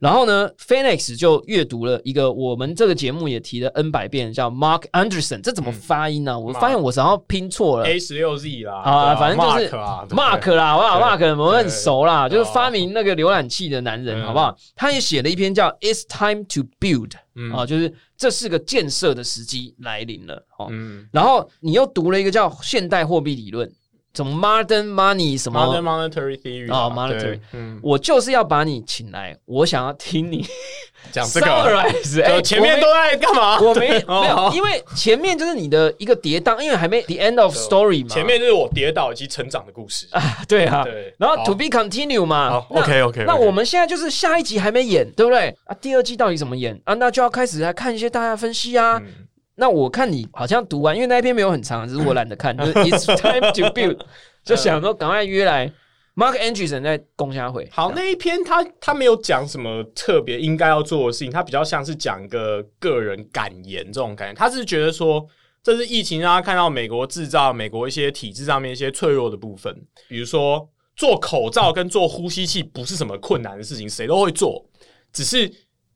然后呢，Phoenix 就阅读了一个我们这个节目也提了 N 百遍，叫 Mark Anderson，这怎么发音呢、我发现我好像拼错了。A 十六 Z 啦，啊，对反正就是 Mark 啦，好不好？Mark 我们很熟啦，就是发明那个浏览器的男人，嗯好不好？他也写了一篇叫《It's Time to Build》嗯啊，就是这是个建设的时机来临了哦。嗯然后你又读了一个叫现代货币理论，什么 Modern Money 什，Modern 么，Monetary Theory 哦啊 monetary 嗯，我就是要把你请来，我想要听你 <laughs> 讲这个，summarize。哎前面都在干嘛？我 <laughs> 没有，因为前面就是你的一个跌宕，因为还没 the end of story 嘛。前面就是我跌倒以及成长的故事啊。<laughs> 对啊，对然后 to be continue 嘛。好那 OK，OK，OK 那我们现在就是下一集还没演，对不对？啊，第二季到底怎么演啊？那就要开始来看一些大家分析啊。嗯那我看你好像读完，因为那一篇没有很长，只是我懒得看，<laughs> 就是 It's time to build，<laughs> 就想说赶快约来 Mark Anderson 在攻下会。好，那一篇他他没有讲什么特别应该要做的事情，他比较像是讲一个个人感言这种感觉。他是觉得说，这是疫情让他看到美国制造、美国一些体制上面一些脆弱的部分，比如说做口罩跟做呼吸器不是什么困难的事情，谁都会做，只是。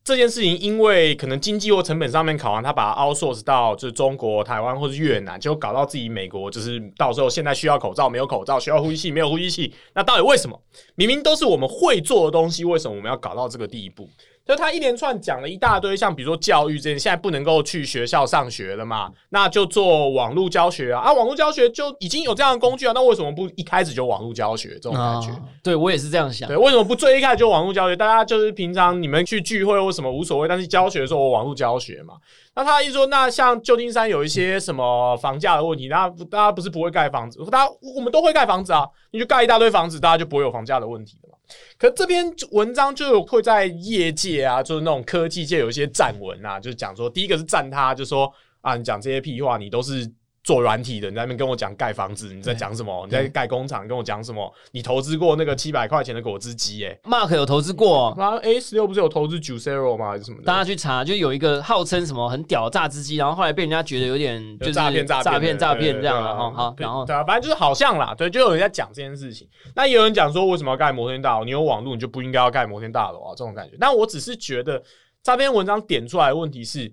这件事情因为可能经济或成本上面考量，他把 outsource 到就是中国、台湾或是越南，结果搞到自己美国就是到时候现在需要口罩没有口罩，需要呼吸器没有呼吸器，那到底为什么？明明都是我们会做的东西，为什么我们要搞到这个地步？就他一连串讲了一大堆，像比如说教育这件，现在不能够去学校上学了嘛，那就做网络教学啊，啊，网络教学就已经有这样的工具啊，那为什么不一开始就网络教学这种感觉？啊，对我也是这样想对，。为什么不最一开始就网络教学？大家就是平常你们去聚会或什么无所谓，但是教学的时候我网络教学嘛。那他一说，那像旧金山有一些什么房价的问题，大家大家不是不会盖房子，大家我们都会盖房子啊，你就盖一大堆房子，大家就不会有房价的问题了嘛。可这篇文章就会在业界啊，就是那种科技界有一些站文啊，就是讲说，第一个是站他，就说啊，你讲这些屁话，你都是做软体的，你在那边跟我讲盖房子，你在讲什么？你在盖工厂，跟我讲什么？你投资过那个七百块钱的果汁机、欸？Mark 有投资过，然后 A 十六不是有投资 Juicero 吗？还是什么？大家去查，就有一个号称什么很屌的榨汁机，然后后来被人家觉得有点就是诈骗诈诈骗诈对骗这样了对哈。好，然后对啊，反正就是好像啦，对，就有人在讲这件事情。那也有人讲说，为什么要盖摩天大楼？你有网络，你就不应该要盖摩天大楼啊，这种感觉。但我只是觉得这篇文章点出来的问题是，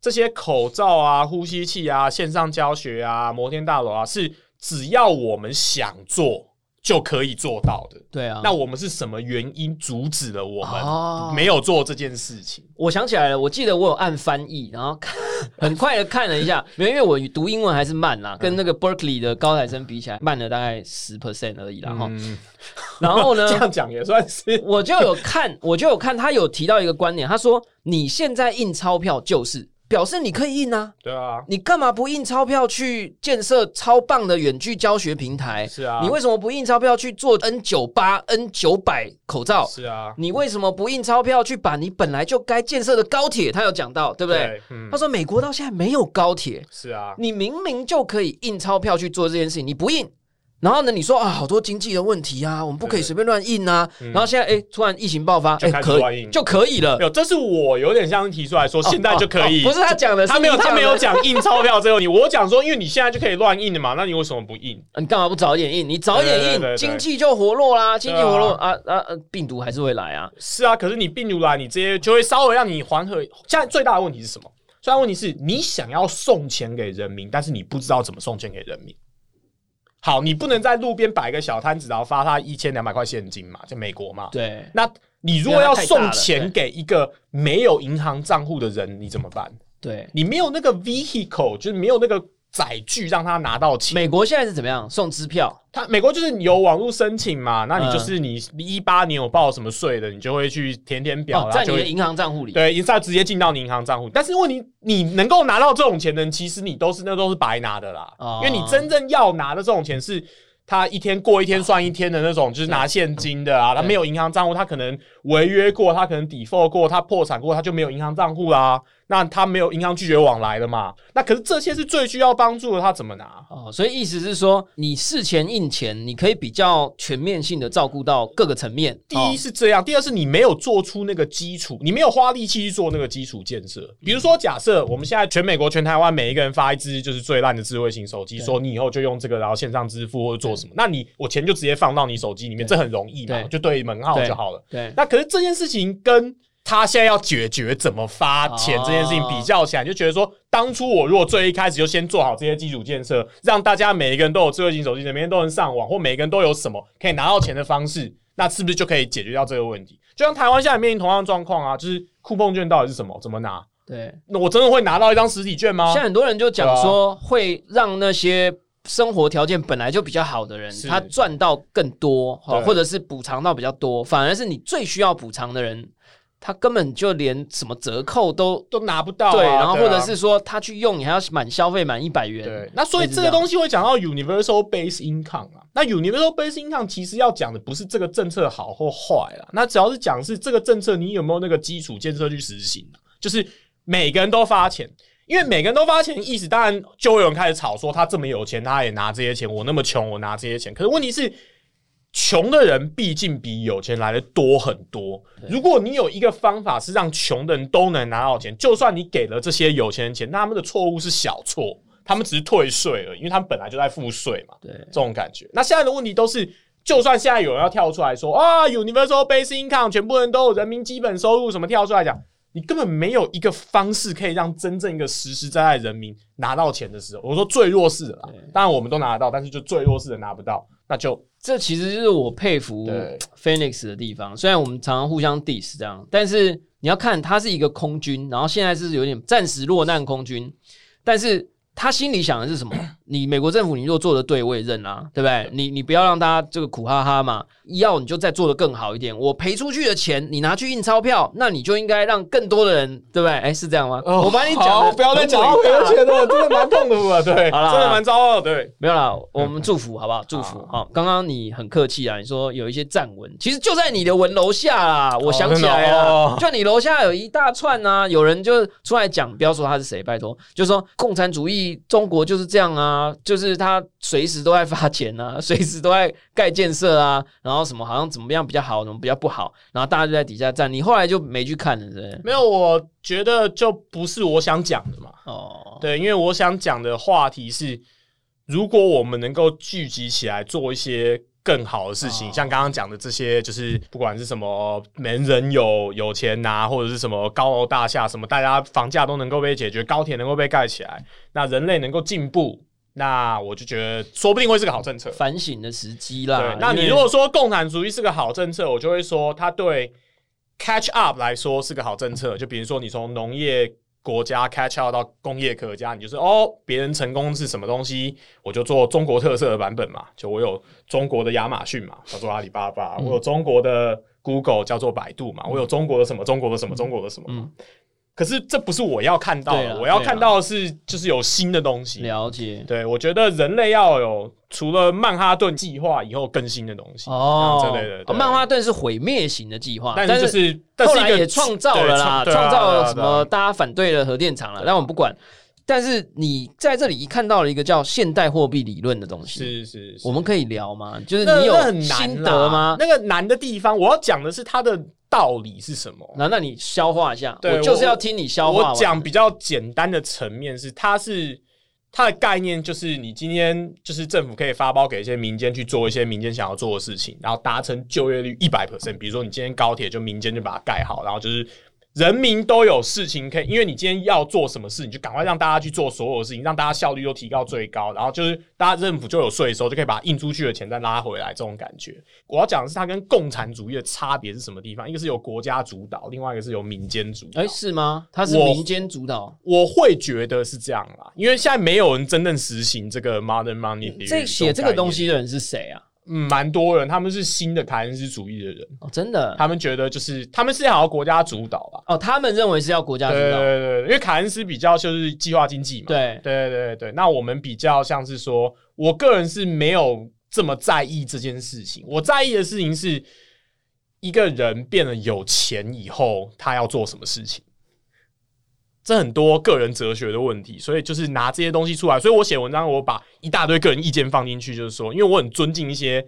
这些口罩啊、呼吸器啊、线上教学啊、摩天大楼啊，是只要我们想做就可以做到的。对啊，那我们是什么原因阻止了我哦们没有做这件事情？我想起来了，我记得我有按翻译，然后看很快的看了一下，<laughs> 没有，因为我读英文还是慢啦，跟那个 Berkeley 的高材生比起来，慢了大概十 percent 而已啦哈。嗯，<laughs> 然后呢 <laughs> 这，样讲也算是我就有看，我就有看，他有提到一个观点，他说你现在印钞票就是表示你可以印啊，对啊，你干嘛不印钞票去建设超棒的远距教学平台？是啊，你为什么不印钞票去做 N 九八、N 九百口罩？是啊，你为什么不印钞票去把你本来就该建设的高铁？他有讲到，对不对？嗯他，说美国到现在没有高铁，是啊，你明明就可以印钞票去做这件事情，你不印。然后呢？你说啊，好多经济的问题啊，我们不可以对随便乱印啊。嗯然后现在哎，突然疫情爆发，就哎，可以就可以了。有，这是我有点像提出来说，现在就可以，不是他讲的，他没有，他没有讲讲印钞票这个问题。我讲说，因为你现在就可以乱印的嘛，那你为什么不印？你干嘛不早一点印？你早一点印，经济就活络啦，经济活络啊啊啊，病毒还是会来啊。是啊，可是你病毒来，你这些就会稍微让你缓和。现在最大的问题是什么？最大的问题是你想要送钱给人民，但是你不知道怎么送钱给人民。好，你不能在路边摆一个小摊子，然后发他一千两百块现金嘛，就美国嘛。对，那你如果要送钱给一个没有银行账户的人，你怎么办？对，你没有那个 vehicle，就是没有那个载具让他拿到钱。美国现在是怎么样？送支票，他美国就是你有网络申请嘛，那你嗯就是你一八年有报什么税的，你就会去填填表，在你的银行账户里。对，一下直接进到你银行账户。但是问题，你能够拿到这种钱的人，其实你都是那都是白拿的啦，哦因为你真正要拿的这种钱是。他一天过一天算一天的那种，就是拿现金的啊，他对没有银行账户，他可能违约过，他可能 default 过，他破产过，他就没有银行账户啦。那他没有银行拒绝往来的嘛？那可是这些是最需要帮助的，他怎么拿？哦，所以意思是说，你事前印钱，你可以比较全面性的照顾到各个层面。第一是这样，第二是你没有做出那个基础，你没有花力气去做那个基础建设。比如说，假设我们现在全美国、全台湾每一个人发一支就是最烂的智慧型手机，说你以后就用这个，然后线上支付或者做什么，那你我钱就直接放到你手机里面，这很容易嘛，就对门号就好了。对，那可是这件事情跟他现在要解决怎么发钱这件事情比较起来，就觉得说，当初我如果最一开始就先做好这些基础建设，让大家每一个人都有智慧型手机，每天都能上网，或每个人都有什么可以拿到钱的方式，那是不是就可以解决掉这个问题？就像台湾现在面临同样状况啊，就是酷碰券到底是什么？怎么拿？对，那我真的会拿到一张实体券吗？现在很多人就讲说，会让那些生活条件本来就比较好的人，他赚到更多，或者是补偿到比较多，反而是你最需要补偿的人。他根本就连什么折扣都都拿不到，对，然后或者是说他去用，你还要满消费满一百元。对，那所以这个东西会讲到 universal base income 啊。那 universal base income 其实要讲的不是这个政策好或坏啦，那只要是讲是这个政策你有没有那个基础建设去实行，就是每个人都发钱，因为每个人都发钱，意思当然就会有人开始吵说他这么有钱，他也拿这些钱，我那么穷，我拿这些钱，可是问题是。穷的人毕竟比有钱来的多很多。如果你有一个方法是让穷的人都能拿到钱，就算你给了这些有钱人钱，那他们的错误是小错，他们只是退税了，因为他们本来就在付税嘛。对，这种感觉。那现在的问题都是，就算现在有人要跳出来说啊，universal basic income，全部人都有人民基本收入，什么跳出来讲，你根本没有一个方式可以让真正一个实实在在人民拿到钱的时候，我说最弱势的啦，当然我们都拿得到，但是就最弱势的拿不到，那就。这其实就是我佩服 Phoenix 的地方。虽然我们常常互相 diss 这样，但是你要看他是一个空军，然后现在是有点暂时落难空军，但是他心里想的是什么？你美国政府，你若做的对，我也认啊，对不对？你你不要让大家这个苦哈哈嘛，要你就再做的更好一点。我赔出去的钱，你拿去印钞票，那你就应该让更多的人，对不对？哎，是这样吗？我帮你讲，不要再讲赔了钱了，真的蛮痛苦的嘛，对，好了，真的蛮糟糕的，对，没有啦，我们祝福好不好？<laughs> 祝福好。刚刚你很客气啊，你说有一些站文，其实就在你的文楼下啦，我想起来了，就你楼下有一大串啊，有人就出来讲，不要说他是谁，拜托，就说共产主义中国就是这样啊。就是他随时都在发钱啊，<laughs> 随时都在盖建设啊，然后什么好像怎么样比较好，怎么比较不好，然后大家就在底下站。你后来就没去看了，是没有，我觉得就不是我想讲的嘛。哦，对，因为我想讲的话题是，如果我们能够聚集起来做一些。更好的事情，像刚刚讲的这些，就是不管是什么人人有有钱拿，或者是什么高楼大厦，什么大家房价都能够被解决，高铁能够被盖起来，那人类能够进步，那我就觉得说不定会是个好政策，反省的时机啦。对，那你如果说共产主义是个好政策，我就会说它对 catch up 来说是个好政策。就比如说你从农业。国家 catch up 到工业科家，你就是哦，别人成功是什么东西，我就做中国特色的版本嘛。就我有中国的亚马逊嘛，叫做阿里巴巴；我有中国的 Google，叫做百度嘛；我有中国的什么，中国的什么，中国的什么。可是这不是我要看到的，我要看到的是就是有新的东西。了解，对我觉得人类要有除了曼哈顿计划以后更新的东西哦，之类的。曼哈顿是毁灭型的计划，但是就是后来也创造了啦，创造了什么大家反对的核电厂了，但我们不管。但是你在这里一看到了一个叫现代货币理论的东西，是是，我们可以聊吗？就是你有心得吗？那个难的地方，我要讲的是它的。道理是什么？那那你消化一下，我就是要听你消化。我讲比较简单的层面是，它是它的概念就是你今天就是政府可以发包给一些民间去做一些民间想要做的事情，然后达成就业率一百 percent。比如说你今天高铁就民间就把它盖好，然后就是。人民都有事情可以，因为你今天要做什么事，你就赶快让大家去做所有的事情，让大家效率都提高最高，然后就是大家政府就有税收，就可以把印出去的钱再拉回来，这种感觉。我要讲的是它跟共产主义的差别是什么地方？一个是由国家主导，另外一个是由民间主导。哎，是吗？它是民间主导？我会觉得是这样啦，因为现在没有人真正实行这个 modern money。这写这个东西的人是谁啊？嗯，蛮多人，他们是新的凯恩斯主义的人。哦，真的，他们觉得就是他们是要国家主导吧？哦，他们认为是要国家主导，对对对，因为凯恩斯比较就是计划经济嘛，对对对对。那我们比较像是说，我个人是没有这么在意这件事情，我在意的事情是一个人变得有钱以后，他要做什么事情。这很多个人哲学的问题，所以就是拿这些东西出来。所以我写文章，我把一大堆个人意见放进去，就是说，因为我很尊敬一些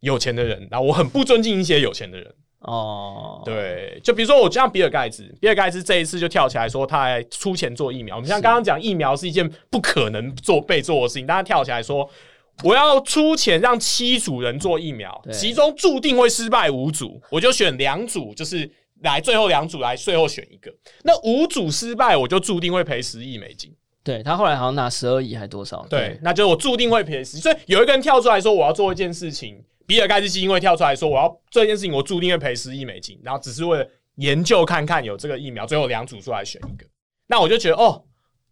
有钱的人，然后我很不尊敬一些有钱的人。哦，对，就比如说我像比尔盖茨，比尔盖茨这一次就跳起来说他还出钱做疫苗。我们像刚刚讲疫苗是一件不可能做被做的事情，但他跳起来说我要出钱让七组人做疫苗，其中注定会失败五组，我就选两组，就是来最后两组来最后选一个。那五组失败，我就注定会赔十亿美金。对他后来好像拿十二亿还多少？对，那就我注定会赔十。所以有一个人跳出来说我要做一件事情，比尔盖茨基金会跳出来说我要做一件事情，我注定会赔十亿美金，然后只是为了研究看看有这个疫苗，最后两组出来选一个。那我就觉得哦，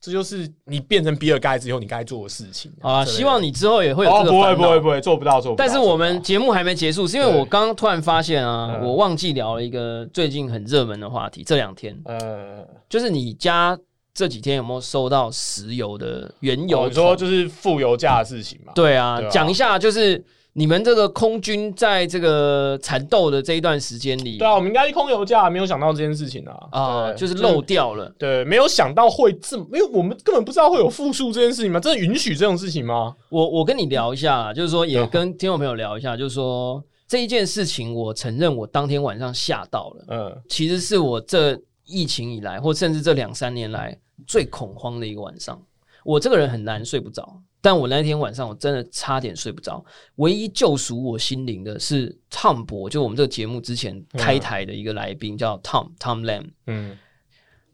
这就是你变成比尔盖茨以后你该做的事情好啊，之类的希望你之后也会有哦不会这个烦恼不会不会做不到做不到。但是我们节目还没结束，是因为我刚刚突然发现啊，嗯我忘记聊了一个最近很热门的话题。这两天呃，就是你家这几天有没有收到石油的原油桶？有说就是负油价的事情嘛。对啊对，啊讲一下就是你们这个空军在这个缠斗的这一段时间里对啊，我们应该是空油价，没有想到这件事情啊。啊，对就是漏掉了。对，没有想到会这么，因为我们根本不知道会有复数这件事情嘛？真的允许这种事情吗？我我跟你聊一下，就是说也嗯跟听众朋友聊一下，就是说这一件事情，我承认我当天晚上吓到了。嗯，其实是我这疫情以来，或甚至这两三年来最恐慌的一个晚上。我这个人很难睡不着，但我那天晚上我真的差点睡不着。唯一救赎我心灵的是 Tom 博，就我们这个节目之前开台的一个来宾叫 Tom Tom Lam，嗯，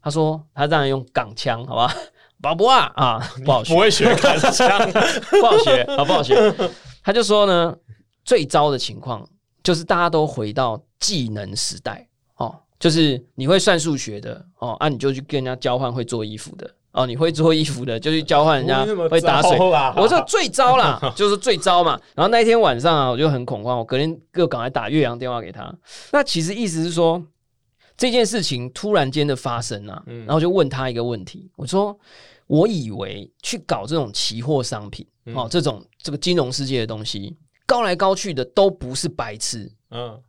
他说他当然用港腔，好吧，宝博啊啊，<laughs> 不好学。不，会学 <laughs> 港腔，不好学啊，不好学。他就说呢，最糟的情况就是大家都回到技能时代哦，就是你会算数学的哦，啊，你就去跟人家交换会做衣服的哦，你会做衣服的就去交换人家不会打水。我说最糟啦，<laughs> 就是最糟嘛。然后那一天晚上啊，我就很恐慌，我隔天又赶快打岳阳电话给他。那其实意思是说，这件事情突然间的发生啊，嗯然后就问他一个问题，我说我以为去搞这种期货商品、嗯哦，这种这个金融世界的东西，高来高去的都不是白痴，嗯，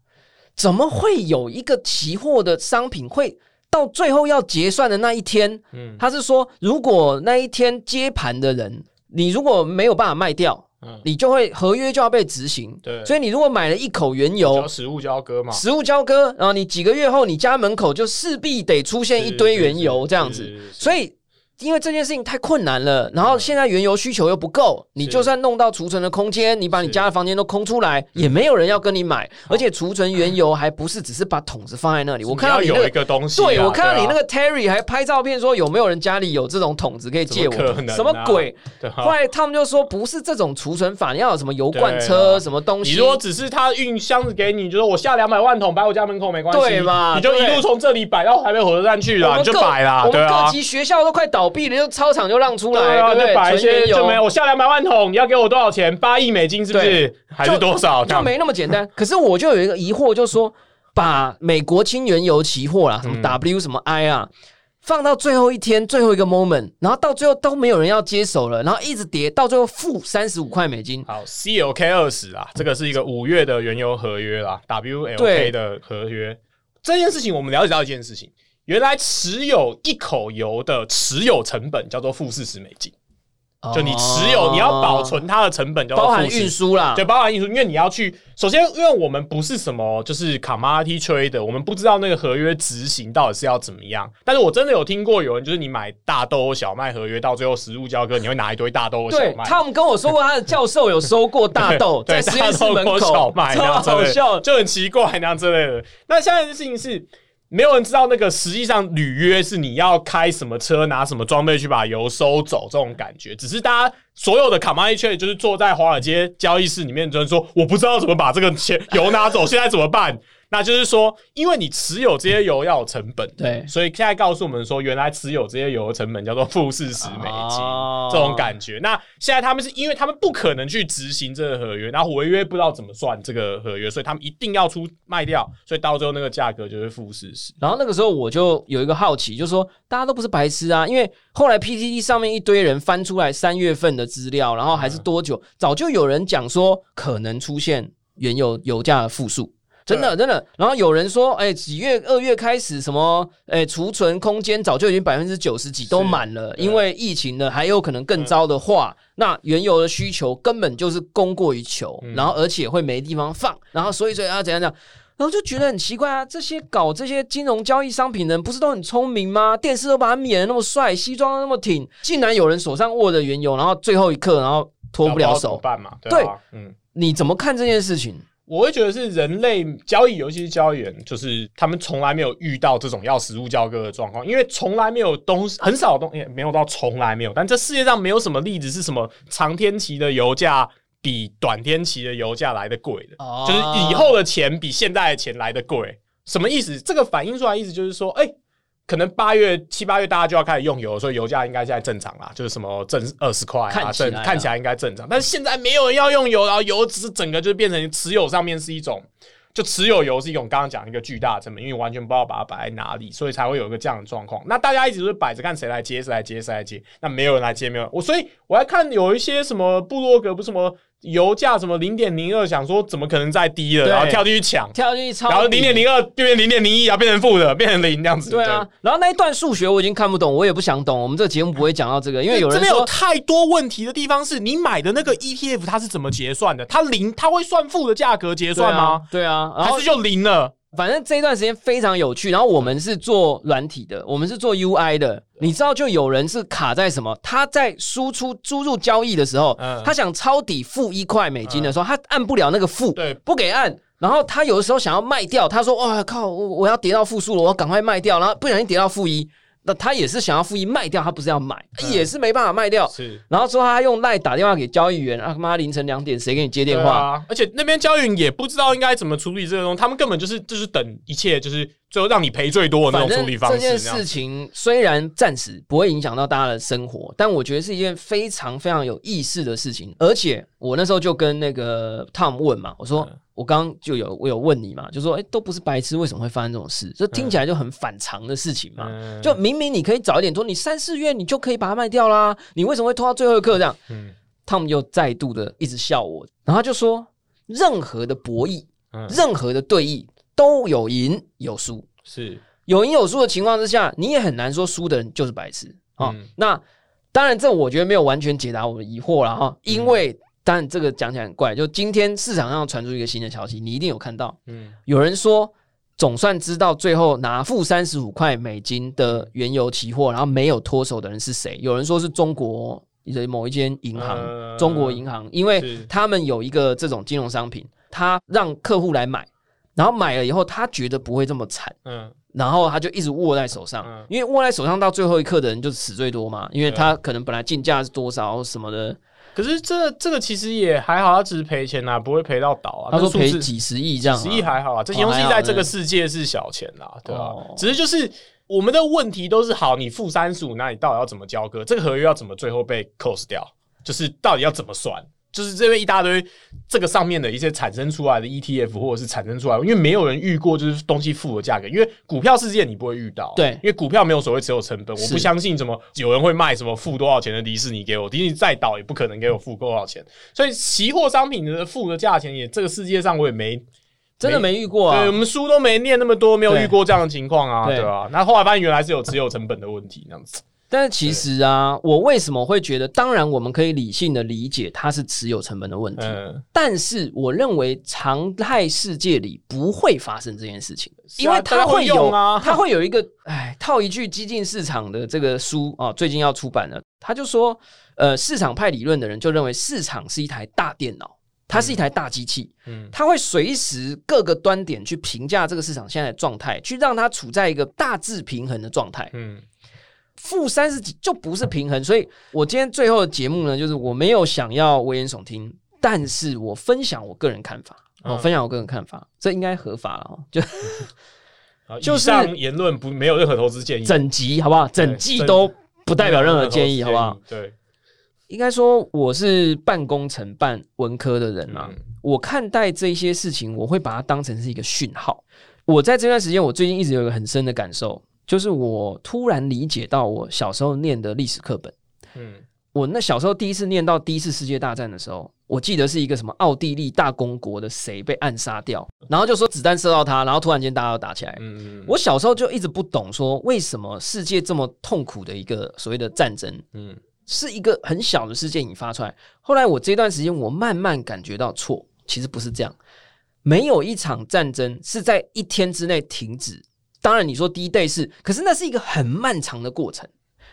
怎么会有一个期货的商品会到最后要结算的那一天？嗯他是说，如果那一天接盘的人，你如果没有办法卖掉，嗯，你就会合约就要被执行。对所以你如果买了一口原油交，食物交割嘛，食物交割，然后你几个月后，你家门口就势必得出现一堆原油这样子。所以，因为这件事情太困难了，然后现在原油需求又不够，你就算弄到储存的空间，你把你家的房间都空出来，也没有人要跟你买。而且储存原油还不是只是把桶子放在那里，我看到你有一个。东西啊，对，我看到你那个 Terry 还拍照片说有没有人家里有这种桶子可以借我？什么鬼？后来他们就说不是这种储存法，你要有什么油罐车啊什么东西。你如果只是他运箱子给你，就说我下两百万桶摆我家门口没关系，对嘛你就一路从这里摆到台北火车站去了，你就摆啦，我们对啊各。级学校都快倒闭了，就操场就让出来，对啊，对一些就没有，我下两百万桶，你要给我多少钱？八亿美金是不是？还是多少？就没那么简单。可是我就有一个疑惑，就是说把美国轻原油期货啦，什么嗯 W 什么 I 啊。放到最后一天，最后一个 moment，然后到最后都没有人要接手了，然后一直跌，到最后负三十五块美金。好，CLK 二十啊，这个是一个五月的原油合约啦，WLK 的合约。这件事情我们了解到一件事情，原来持有一口油的持有成本叫做负四十美金，就你持有你要保存它的成本叫做哦包含运输啦，对，包含运输，因为你要去，首先，因为我们不是什么就是 commodity trade，我们不知道那个合约执行到底是要怎么样。但是我真的有听过有人，就是你买大豆或小麦合约，到最后实物交割，你会拿一堆大豆或小对，麦。他们跟我说过，他的教授有收过大豆，对在实验室门大豆或小口，麦那超样之类的好笑。就很奇怪那样之类的。那现在的事情是。没有人知道那个实际上履约是你要开什么车拿什么装备去把油收走这种感觉，只是大家所有的卡马利却就是坐在华尔街交易室里面，就是说我不知道怎么把这个钱油拿走，现在怎么办？那就是说，因为你持有这些油要有成本，对所以现在告诉我们说，原来持有这些油的成本叫做负四十美金，哦这种感觉。那现在他们是因为他们不可能去执行这个合约，然后违约不知道怎么算这个合约，所以他们一定要出卖掉，所以到最后那个价格就是负四十。然后那个时候我就有一个好奇，就是说大家都不是白痴啊，因为后来 PTT 上面一堆人翻出来三月份的资料，然后还是多久，早就有人讲说可能出现原油油价的负数。真的真的。然后有人说，哎，几月二月开始什么，哎，储存空间早就已经百分之九十几都满了，因为疫情呢，还有可能更糟的话，那原油的需求根本就是供过于求，然后而且会没地方放，然后所以所以啊怎样怎样。然后就觉得很奇怪啊，这些搞这些金融交易商品的人不是都很聪明吗？电视都把他演的那么帅，西装那么挺，竟然有人手上握着原油，然后最后一刻然后脱不了手，办嘛？对，嗯，你怎么看这件事情？我会觉得是人类交易，尤其是交易员，就是他们从来没有遇到这种要实物交割的状况，因为从来没有东西，很少东西没有到从来没有，但这世界上没有什么例子是什么长天期的油价。比短天期的油价来的贵的，就是以后的钱比现在的钱来的贵，什么意思？这个反映出来意思就是说，哎，可能八月七八月大家就要开始用油，所以油价应该现在正常啦，就是什么正二十块啊，正看起来应该正常。但是现在没有人要用油，然后油只是整个就变成持有上面是一种，就持有油是一种刚刚讲一个巨大的成本，因为完全不知道把它摆在哪里，所以才会有一个这样的状况。那大家一直都是摆着看谁来接，谁来接，谁来接，那没有人来接，没有我，所以我还看有一些什么部落格不是什么。油价什么零点零二，想说怎么可能再低了，然后跳进去抢，跳进去超，然后零点零二变零点零一啊，变成负的，变成零这样子。对啊，然后那一段数学我已经看不懂，我也不想懂。我们这个节目不会讲到这个，因为有人 <laughs> 说有太多问题的地方是你买的那个 ETF 它是怎么结算的？它零它会算负的价格结算吗？对啊，还是就零了？反正这一段时间非常有趣，然后我们是做软体的，我们是做 UI 的，你知道，就有人是卡在什么？他在输出输入交易的时候，他想抄底负一块美金的时候，他按不了那个负，对，不给按。然后他有的时候想要卖掉，他说：“哇靠，我我要跌到负数了，我要赶快卖掉。”然后不小心跌到负一。那他也是想要复议卖掉，他不是要买，也是没办法卖掉。是，然后说他用赖打电话给交易员啊，他妈凌晨两点谁给你接电话？而且那边交易员也不知道应该怎么处理这个东西，他们根本就是就是等一切就是最后让你赔最多的那种处理方式。这件事情虽然暂时不会影响到大家的生活，但我觉得是一件非常非常有意思的事情。而且我那时候就跟那个 Tom 问嘛，我说。我刚刚就有我有问你嘛，就说哎，都不是白痴，为什么会发生这种事？这听起来就很反常的事情嘛。就明明你可以早一点说，你三四月你就可以把它卖掉啦，你为什么会拖到最后一刻这样？嗯，Tom 又再度的一直笑我，然后就说，任何的博弈，任何的对弈都有赢有输，是有赢有输的情况之下，你也很难说输的人就是白痴啊。那当然，这我觉得没有完全解答我的疑惑了哈，因为。当然这个讲起来很怪，就今天市场上传出一个新的消息，你一定有看到。嗯，有人说总算知道最后拿负三十五块美金的原油期货，然后没有脱手的人是谁？有人说是中国的某一间银行，中国银行，因为他们有一个这种金融商品，他让客户来买，然后买了以后，他觉得不会这么惨，嗯，然后他就一直握在手上，因为握在手上到最后一刻的人就死最多嘛，因为他可能本来进价是多少什么的。可是这这个其实也还好，他只是赔钱呐，不会赔到倒啊。他说赔几十亿这样，十亿还好啊。这些东西在这个世界是小钱啦，对吧？只是就是我们的问题都是好，你负三十五，那你到底要怎么交割？这个合约要怎么最后被 close 掉？就是到底要怎么算？就是这边一大堆这个上面的一些产生出来的 ETF，或者是产生出来，因为没有人遇过就是东西负的价格，因为股票世界你不会遇到，对，因为股票没有所谓持有成本，我不相信什么有人会卖什么负多少钱的迪士尼给我，迪士尼再倒也不可能给我付多少钱，所以期货商品的负的价钱也这个世界上我也没真的没遇过。啊，对我们书都没念那么多，没有遇过这样的情况啊，对。吧？那后来发现原来是有持有成本的问题，那样子。但是其实啊，我为什么会觉得？当然，我们可以理性的理解它是持有成本的问题。但是，我认为常态世界里不会发生这件事情，因为它会有啊，它会有一个哎，套一句激进市场的这个书啊，最近要出版了。他就说，呃，市场派理论的人就认为市场是一台大电脑，它是一台大机器，嗯，它会随时各个端点去评价这个市场现在的状态，去让它处在一个大致平衡的状态，嗯。负三十几就不是平衡，所以我今天最后的节目呢，就是我没有想要危言耸听，但是我分享我个人看法，我分享我个人看法，这应该合法了就就是言论不没有任何投资建议，整集好不好？整季都不代表任何建议，好不好？对，应该说我是半工程半文科的人啊，我看待这些事情，我会把它当成是一个讯号。我在这段时间，我最近一直有一个很深的感受。就是我突然理解到我小时候念的历史课本，嗯，我那小时候第一次念到第一次世界大战的时候，我记得是一个什么奥地利大公国的谁被暗杀掉，然后就说子弹射到他，然后突然间大家都打起来。嗯我小时候就一直不懂，说为什么世界这么痛苦的一个所谓的战争，嗯是一个很小的事件引发出来。后来我这段时间，我慢慢感觉到错，其实不是这样，没有一场战争是在一天之内停止。当然，你说第一 day 是，可是那是一个很漫长的过程。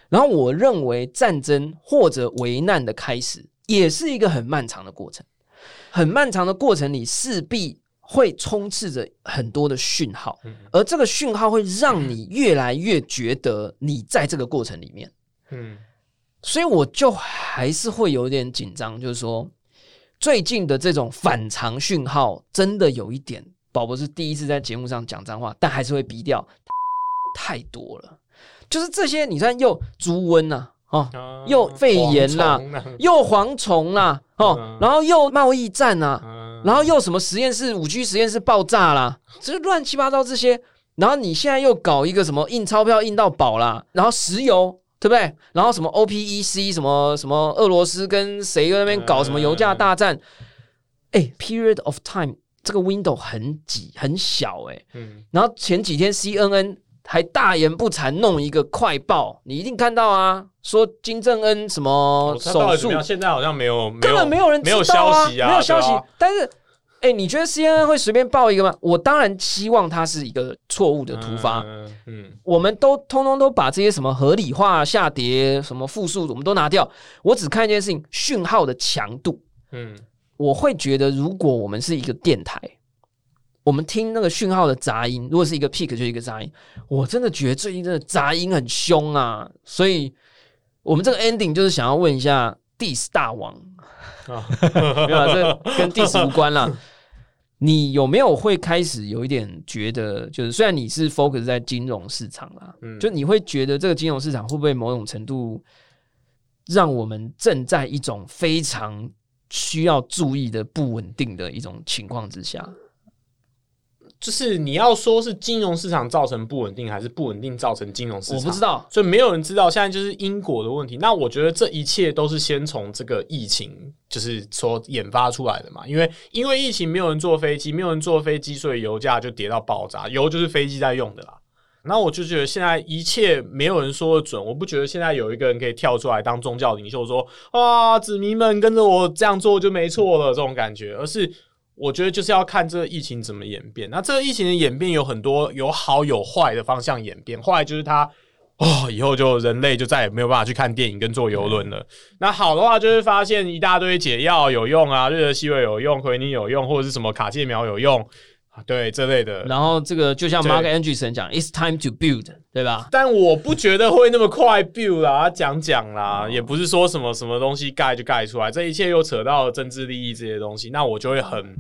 然后我认为战争或者危难的开始，也是一个很漫长的过程。很漫长的过程里，势必会充斥着很多的讯号，而这个讯号会让你越来越觉得你在这个过程里面。嗯所以我就还是会有点紧张，就是说最近的这种反常讯号真的有一点。宝宝是第一次在节目上讲脏话，但还是会逼掉，太 <laughs> 多了。就是这些，你看又猪瘟呐、哦，啊又肺炎啦蝗虫啊又蝗虫啦、哦嗯，然后又贸易战呐、嗯然后又什么实验室五 G 实验室爆炸啦，这乱七八糟这些，然后你现在又搞一个什么印钞票印到饱啦，然后石油对不对？然后什么 OPEC 什么什么俄罗斯跟谁在那边搞什么油价大战？哎、p e r i o d of time 这个 window 很挤很小哎、嗯然后前几天 CNN 还大言不惭弄一个快报，你一定看到啊，说金正恩什么手术？现在好像没有，根本没有人知没有消息啊，没有消息。啊但是，哎、你觉得 CNN 会随便报一个吗？我当然希望它是一个错误的突发。嗯嗯我们都通通都把这些什么合理化下跌、什么负数，我们都拿掉。我只看一件事情：讯号的强度。嗯我会觉得，如果我们是一个电台，我们听那个讯号的杂音，如果是一个 peak 就是一个杂音，我真的觉得最近真的杂音很凶啊。所以，我们这个 ending 就是想要问一下 Diss 大王，啊 <laughs> 没有啦，这跟 diss 无关啦。你有没有会开始有一点觉得，就是虽然你是 focus 在金融市场啦，嗯就你会觉得这个金融市场会不会某种程度让我们正在一种非常需要注意的不稳定的一种情况之下？就是你要说是金融市场造成不稳定，还是不稳定造成金融市场？我不知道，所以没有人知道，现在就是因果的问题。那我觉得这一切都是先从这个疫情，就是说研发出来的嘛。因为因为疫情，没有人坐飞机，没有人坐飞机，所以油价就跌到爆炸。油就是飞机在用的啦。那我就觉得现在一切没有人说的准，我不觉得现在有一个人可以跳出来当宗教领袖说啊，子民们跟着我这样做就没错了这种感觉，而是我觉得就是要看这个疫情怎么演变。那这个疫情的演变有很多有好有坏的方向演变，坏就是它哦，以后就人类就再也没有办法去看电影跟坐游轮了。那好的话，就是发现一大堆解药有用啊，瑞德西韦有用，奎尼有用，或者是什么卡介苗有用啊，对这类的。然后这个就像 Mark Andreessen 讲，It's time to build，对吧？但我不觉得会那么快 build 啦，讲讲啦，也不是说什么什么东西盖就盖出来，这一切又扯到政治利益这些东西，那我就会很。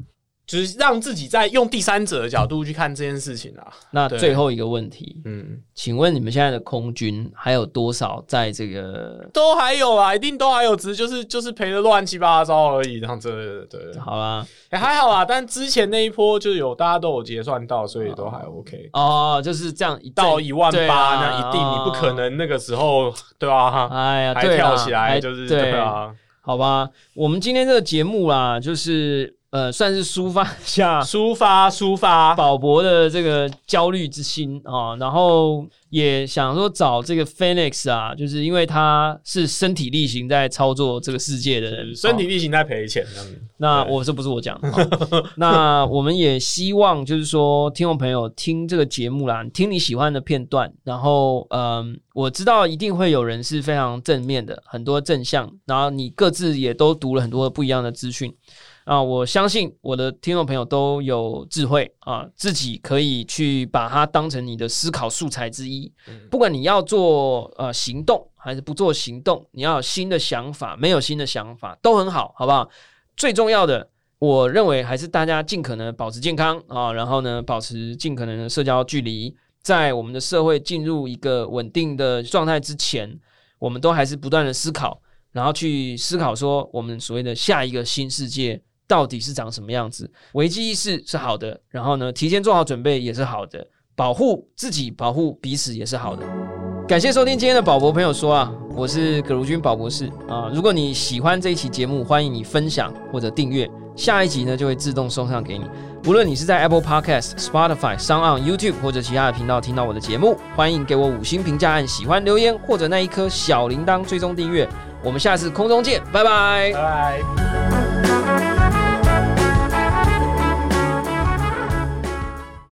就是让自己在用第三者的角度去看这件事情啊，那最后一个问题，嗯，请问你们现在的空军还有多少在这个？都还有啊，一定都还有，只是就是就是赔的乱七八糟而已，然后这，对对，好啦，欸还好啦。但之前那一波就有大家都有结算到，所以都还 OK。哦，就是这样一到一万八啊那一定你不可能那个时候对吧？哎呀，还跳起来就是对对啊，好吧，我们今天这个节目啦，就是呃，算是抒发一下抒 <laughs> 发抒发，宝博的这个焦虑之心啊，然后也想说找这个 Phoenix 啊，就是因为他是身体力行在操作这个世界的人，身体哦力行在赔钱这样子。对那我这不是我讲的，哦 <laughs> 那我们也希望就是说，听众朋友听这个节目啦，听你喜欢的片段，然后嗯，我知道一定会有人是非常正面的，很多正向，然后你各自也都读了很多不一样的资讯。啊，我相信我的听众朋友都有智慧啊，自己可以去把它当成你的思考素材之一。不管你要做呃行动还是不做行动，你要有新的想法，没有新的想法都很好，好不好？最重要的，我认为还是大家尽可能保持健康啊，然后呢，保持尽可能的社交距离，在我们的社会进入一个稳定的状态之前，我们都还是不断的思考，然后去思考说我们所谓的下一个新世界到底是长什么样子。危机意识是好的，然后呢，提前做好准备也是好的，保护自己、保护彼此也是好的。感谢收听今天的宝博朋友说啊，我是葛如君宝博士啊。如果你喜欢这一期节目，欢迎你分享或者订阅，下一集呢就会自动送上给你。无论你是在 Apple Podcast、Spotify、s o u n YouTube 或者其他的频道听到我的节目，欢迎给我五星评价、按喜欢留言或者那一颗小铃铛追踪订阅。我们下次空中见，拜拜，拜拜。